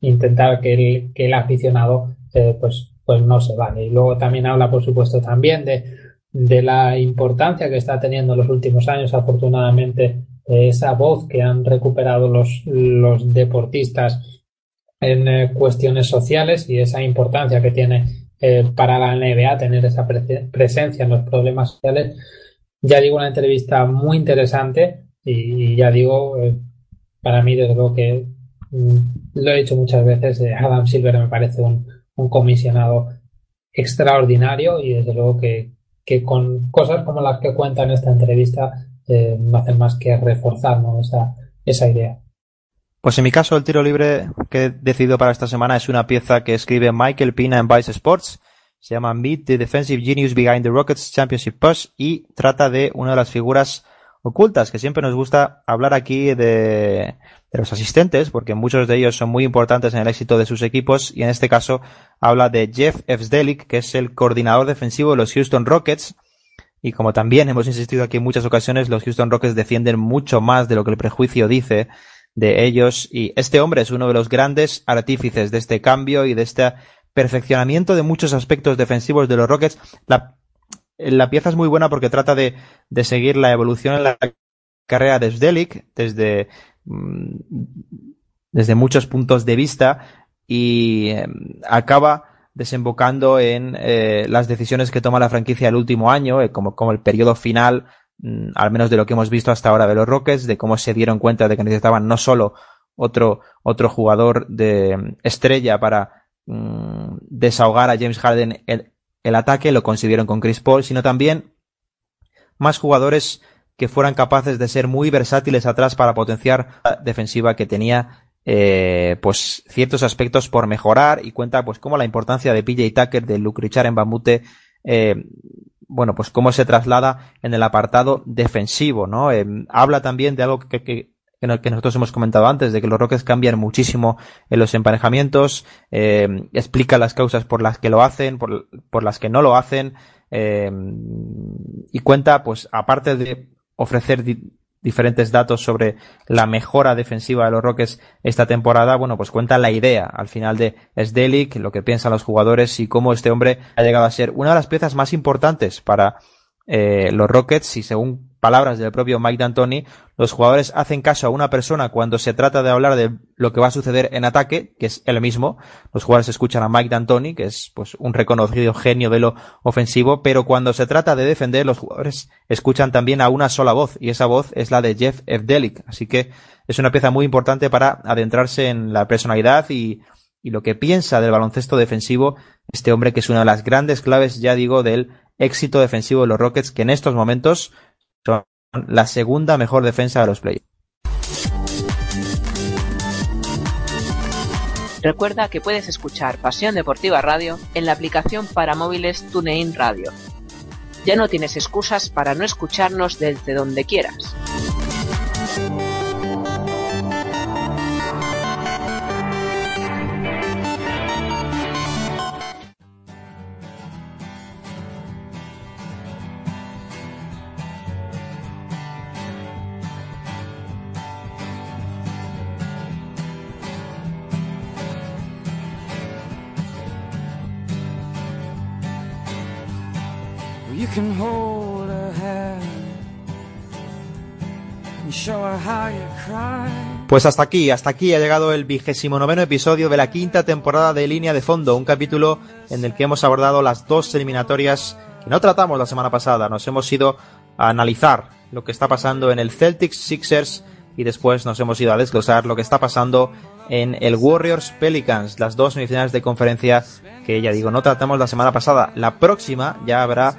intentar que el, que el aficionado pues, pues no se vaya. Y luego también habla, por supuesto, también de de la importancia que está teniendo en los últimos años, afortunadamente, esa voz que han recuperado los, los deportistas en eh, cuestiones sociales y esa importancia que tiene eh, para la NBA tener esa presencia en los problemas sociales. Ya digo, una entrevista muy interesante y, ya digo, eh, para mí, desde luego que mm, lo he dicho muchas veces, Adam Silver me parece un, un comisionado extraordinario y desde luego que, que con cosas como las que cuenta en esta entrevista eh, no hacen más que reforzar esa, idea. Pues en mi caso el tiro libre que he decidido para esta semana es una pieza que escribe Michael Pina en Vice Sports. Se llama Meet the Defensive Genius Behind the Rockets Championship Push y trata de una de las figuras ocultas, que siempre nos gusta hablar aquí de, los asistentes, porque muchos de ellos son muy importantes en el éxito de sus equipos, y en este caso habla de Jeff Efsdelic, que es el coordinador defensivo de los Houston Rockets, y como también hemos insistido aquí en muchas ocasiones, los Houston Rockets defienden mucho más de lo que el prejuicio dice de ellos, y este hombre es uno de los grandes artífices de este cambio y de este perfeccionamiento de muchos aspectos defensivos de los Rockets. La pieza es muy buena porque trata de, de seguir la evolución en la carrera de Sdelic desde, mm, desde muchos puntos de vista y em, acaba desembocando en eh, las decisiones que toma la franquicia el último año, eh, como, como el periodo final, mm, al menos de lo que hemos visto hasta ahora de los Rockets, de cómo se dieron cuenta de que necesitaban no solo otro, otro jugador de em, estrella para mm, desahogar a James Harden el ataque lo consiguieron con Chris Paul, sino también más jugadores que fueran capaces de ser muy versátiles atrás para potenciar la defensiva que tenía eh, pues ciertos aspectos por mejorar y cuenta pues como la importancia de PJ Tucker, de Luke en Bambute, eh, bueno, pues cómo se traslada en el apartado defensivo, ¿no? Eh, habla también de algo que, que, que, nosotros hemos comentado antes, de que los Rockets cambian muchísimo en los emparejamientos, eh, explica las causas por las que lo hacen, por, por las que no lo hacen, eh, y cuenta, pues, aparte de ofrecer diferentes datos sobre la mejora defensiva de los Rockets esta temporada, bueno, pues cuenta la idea al final de Sdelic, lo que piensan los jugadores y cómo este hombre ha llegado a ser una de las piezas más importantes para eh, los Rockets y según palabras del propio Mike D'Antoni, los jugadores hacen caso a una persona cuando se trata de hablar de lo que va a suceder en ataque, que es él mismo. Los jugadores escuchan a Mike D'Antoni, que es pues un reconocido genio de lo ofensivo, pero cuando se trata de defender, los jugadores escuchan también a una sola voz, y esa voz es la de Jeff Evdelic. Así que es una pieza muy importante para adentrarse en la personalidad y, y lo que piensa del baloncesto defensivo este hombre que es una de las grandes claves, ya digo, del éxito defensivo de los Rockets, que en estos momentos son la segunda mejor defensa de los playoffs. Recuerda que puedes escuchar Pasión Deportiva Radio en la aplicación para móviles TuneIn Radio. Ya no tienes excusas para no escucharnos desde donde quieras. Pues hasta aquí, hasta aquí ha llegado el vigésimo noveno episodio de la quinta temporada de Línea de Fondo, un capítulo en el que hemos abordado las dos eliminatorias que no tratamos la semana pasada. Nos hemos ido a analizar lo que está pasando en el Celtics Sixers y después nos hemos ido a desglosar lo que está pasando en el Warriors Pelicans, las dos semifinales de conferencia que ya digo no tratamos la semana pasada. La próxima ya habrá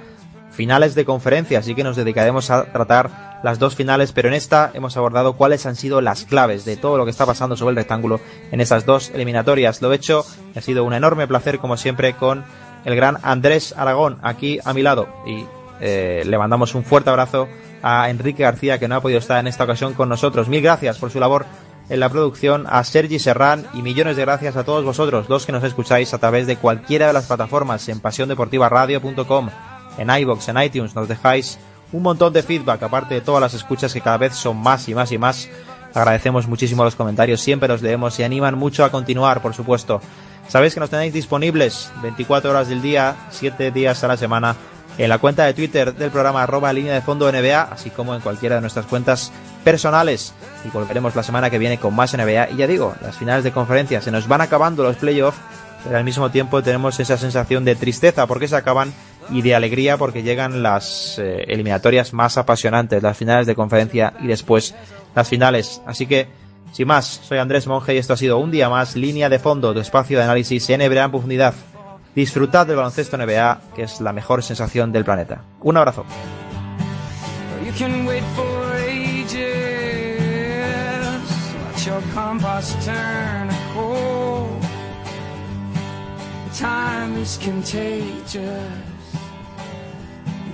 finales de conferencia, así que nos dedicaremos a tratar las dos finales, pero en esta hemos abordado cuáles han sido las claves de todo lo que está pasando sobre el rectángulo en esas dos eliminatorias. Lo he hecho, ha sido un enorme placer como siempre con el gran Andrés Aragón aquí a mi lado y eh, le mandamos un fuerte abrazo a Enrique García que no ha podido estar en esta ocasión con nosotros. Mil gracias por su labor en la producción, a Sergi Serrán y millones de gracias a todos vosotros, los que nos escucháis a través de cualquiera de las plataformas en pasiondeportivaradio.com en iBox, en iTunes, nos dejáis un montón de feedback, aparte de todas las escuchas que cada vez son más y más y más. Agradecemos muchísimo los comentarios, siempre los leemos y animan mucho a continuar, por supuesto. Sabéis que nos tenéis disponibles 24 horas del día, 7 días a la semana, en la cuenta de Twitter del programa arroba línea de fondo NBA, así como en cualquiera de nuestras cuentas personales. Y volveremos la semana que viene con más NBA. Y ya digo, las finales de conferencia se nos van acabando los playoffs, pero al mismo tiempo tenemos esa sensación de tristeza porque se acaban y de alegría porque llegan las eh, eliminatorias más apasionantes, las finales de conferencia y después las finales. Así que, sin más, soy Andrés Monge y esto ha sido un día más, línea de fondo, tu espacio de análisis NBA en profundidad. Disfrutad del baloncesto NBA, que es la mejor sensación del planeta. Un abrazo.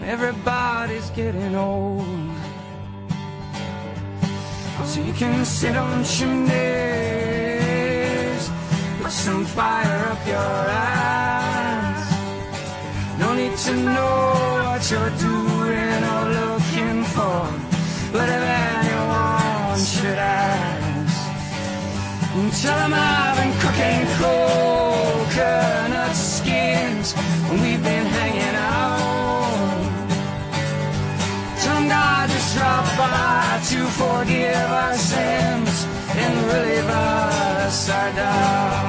Everybody's getting old. So you can sit on chimneys, put some fire up your eyes. No need to know what you're doing or looking for. But if anyone should ask, tell them I've been cooking coconut skins. and We've been hanging God just dropped by to forgive our sins and relieve us our doubts.